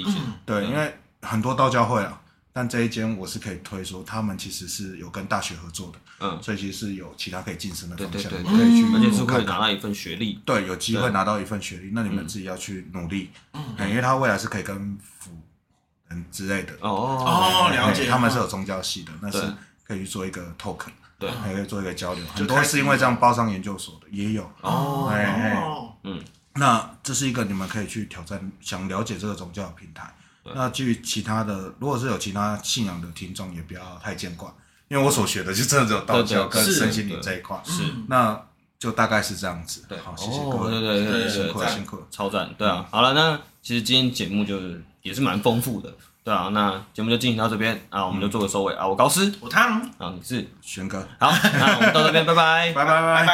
对，因为很多道教会啊。但这一间我是可以推说，他们其实是有跟大学合作的，嗯，所以其实是有其他可以晋升的方向，可以去，而且是可以拿到一份学历，对，有机会拿到一份学历，那你们自己要去努力，嗯，因为他未来是可以跟辅嗯之类的，哦哦，了解，他们是有宗教系的，那是可以去做一个 talk，对，还可以做一个交流，很多是因为这样包上研究所的也有，哦，嗯，那这是一个你们可以去挑战，想了解这个宗教的平台。那至于其他的，如果是有其他信仰的听众，也不要太见怪，因为我所学的就真的只有道教跟身心灵这一块，是，那就大概是这样子。对，好，谢谢各位，对对对，辛苦了，辛苦了，超赞，对啊，好了，那其实今天节目就是也是蛮丰富的，对啊，那节目就进行到这边啊，我们就做个收尾。啊，我高斯，我汤，啊，你是。轩哥，好，那我们到这边，拜拜，拜拜。拜拜。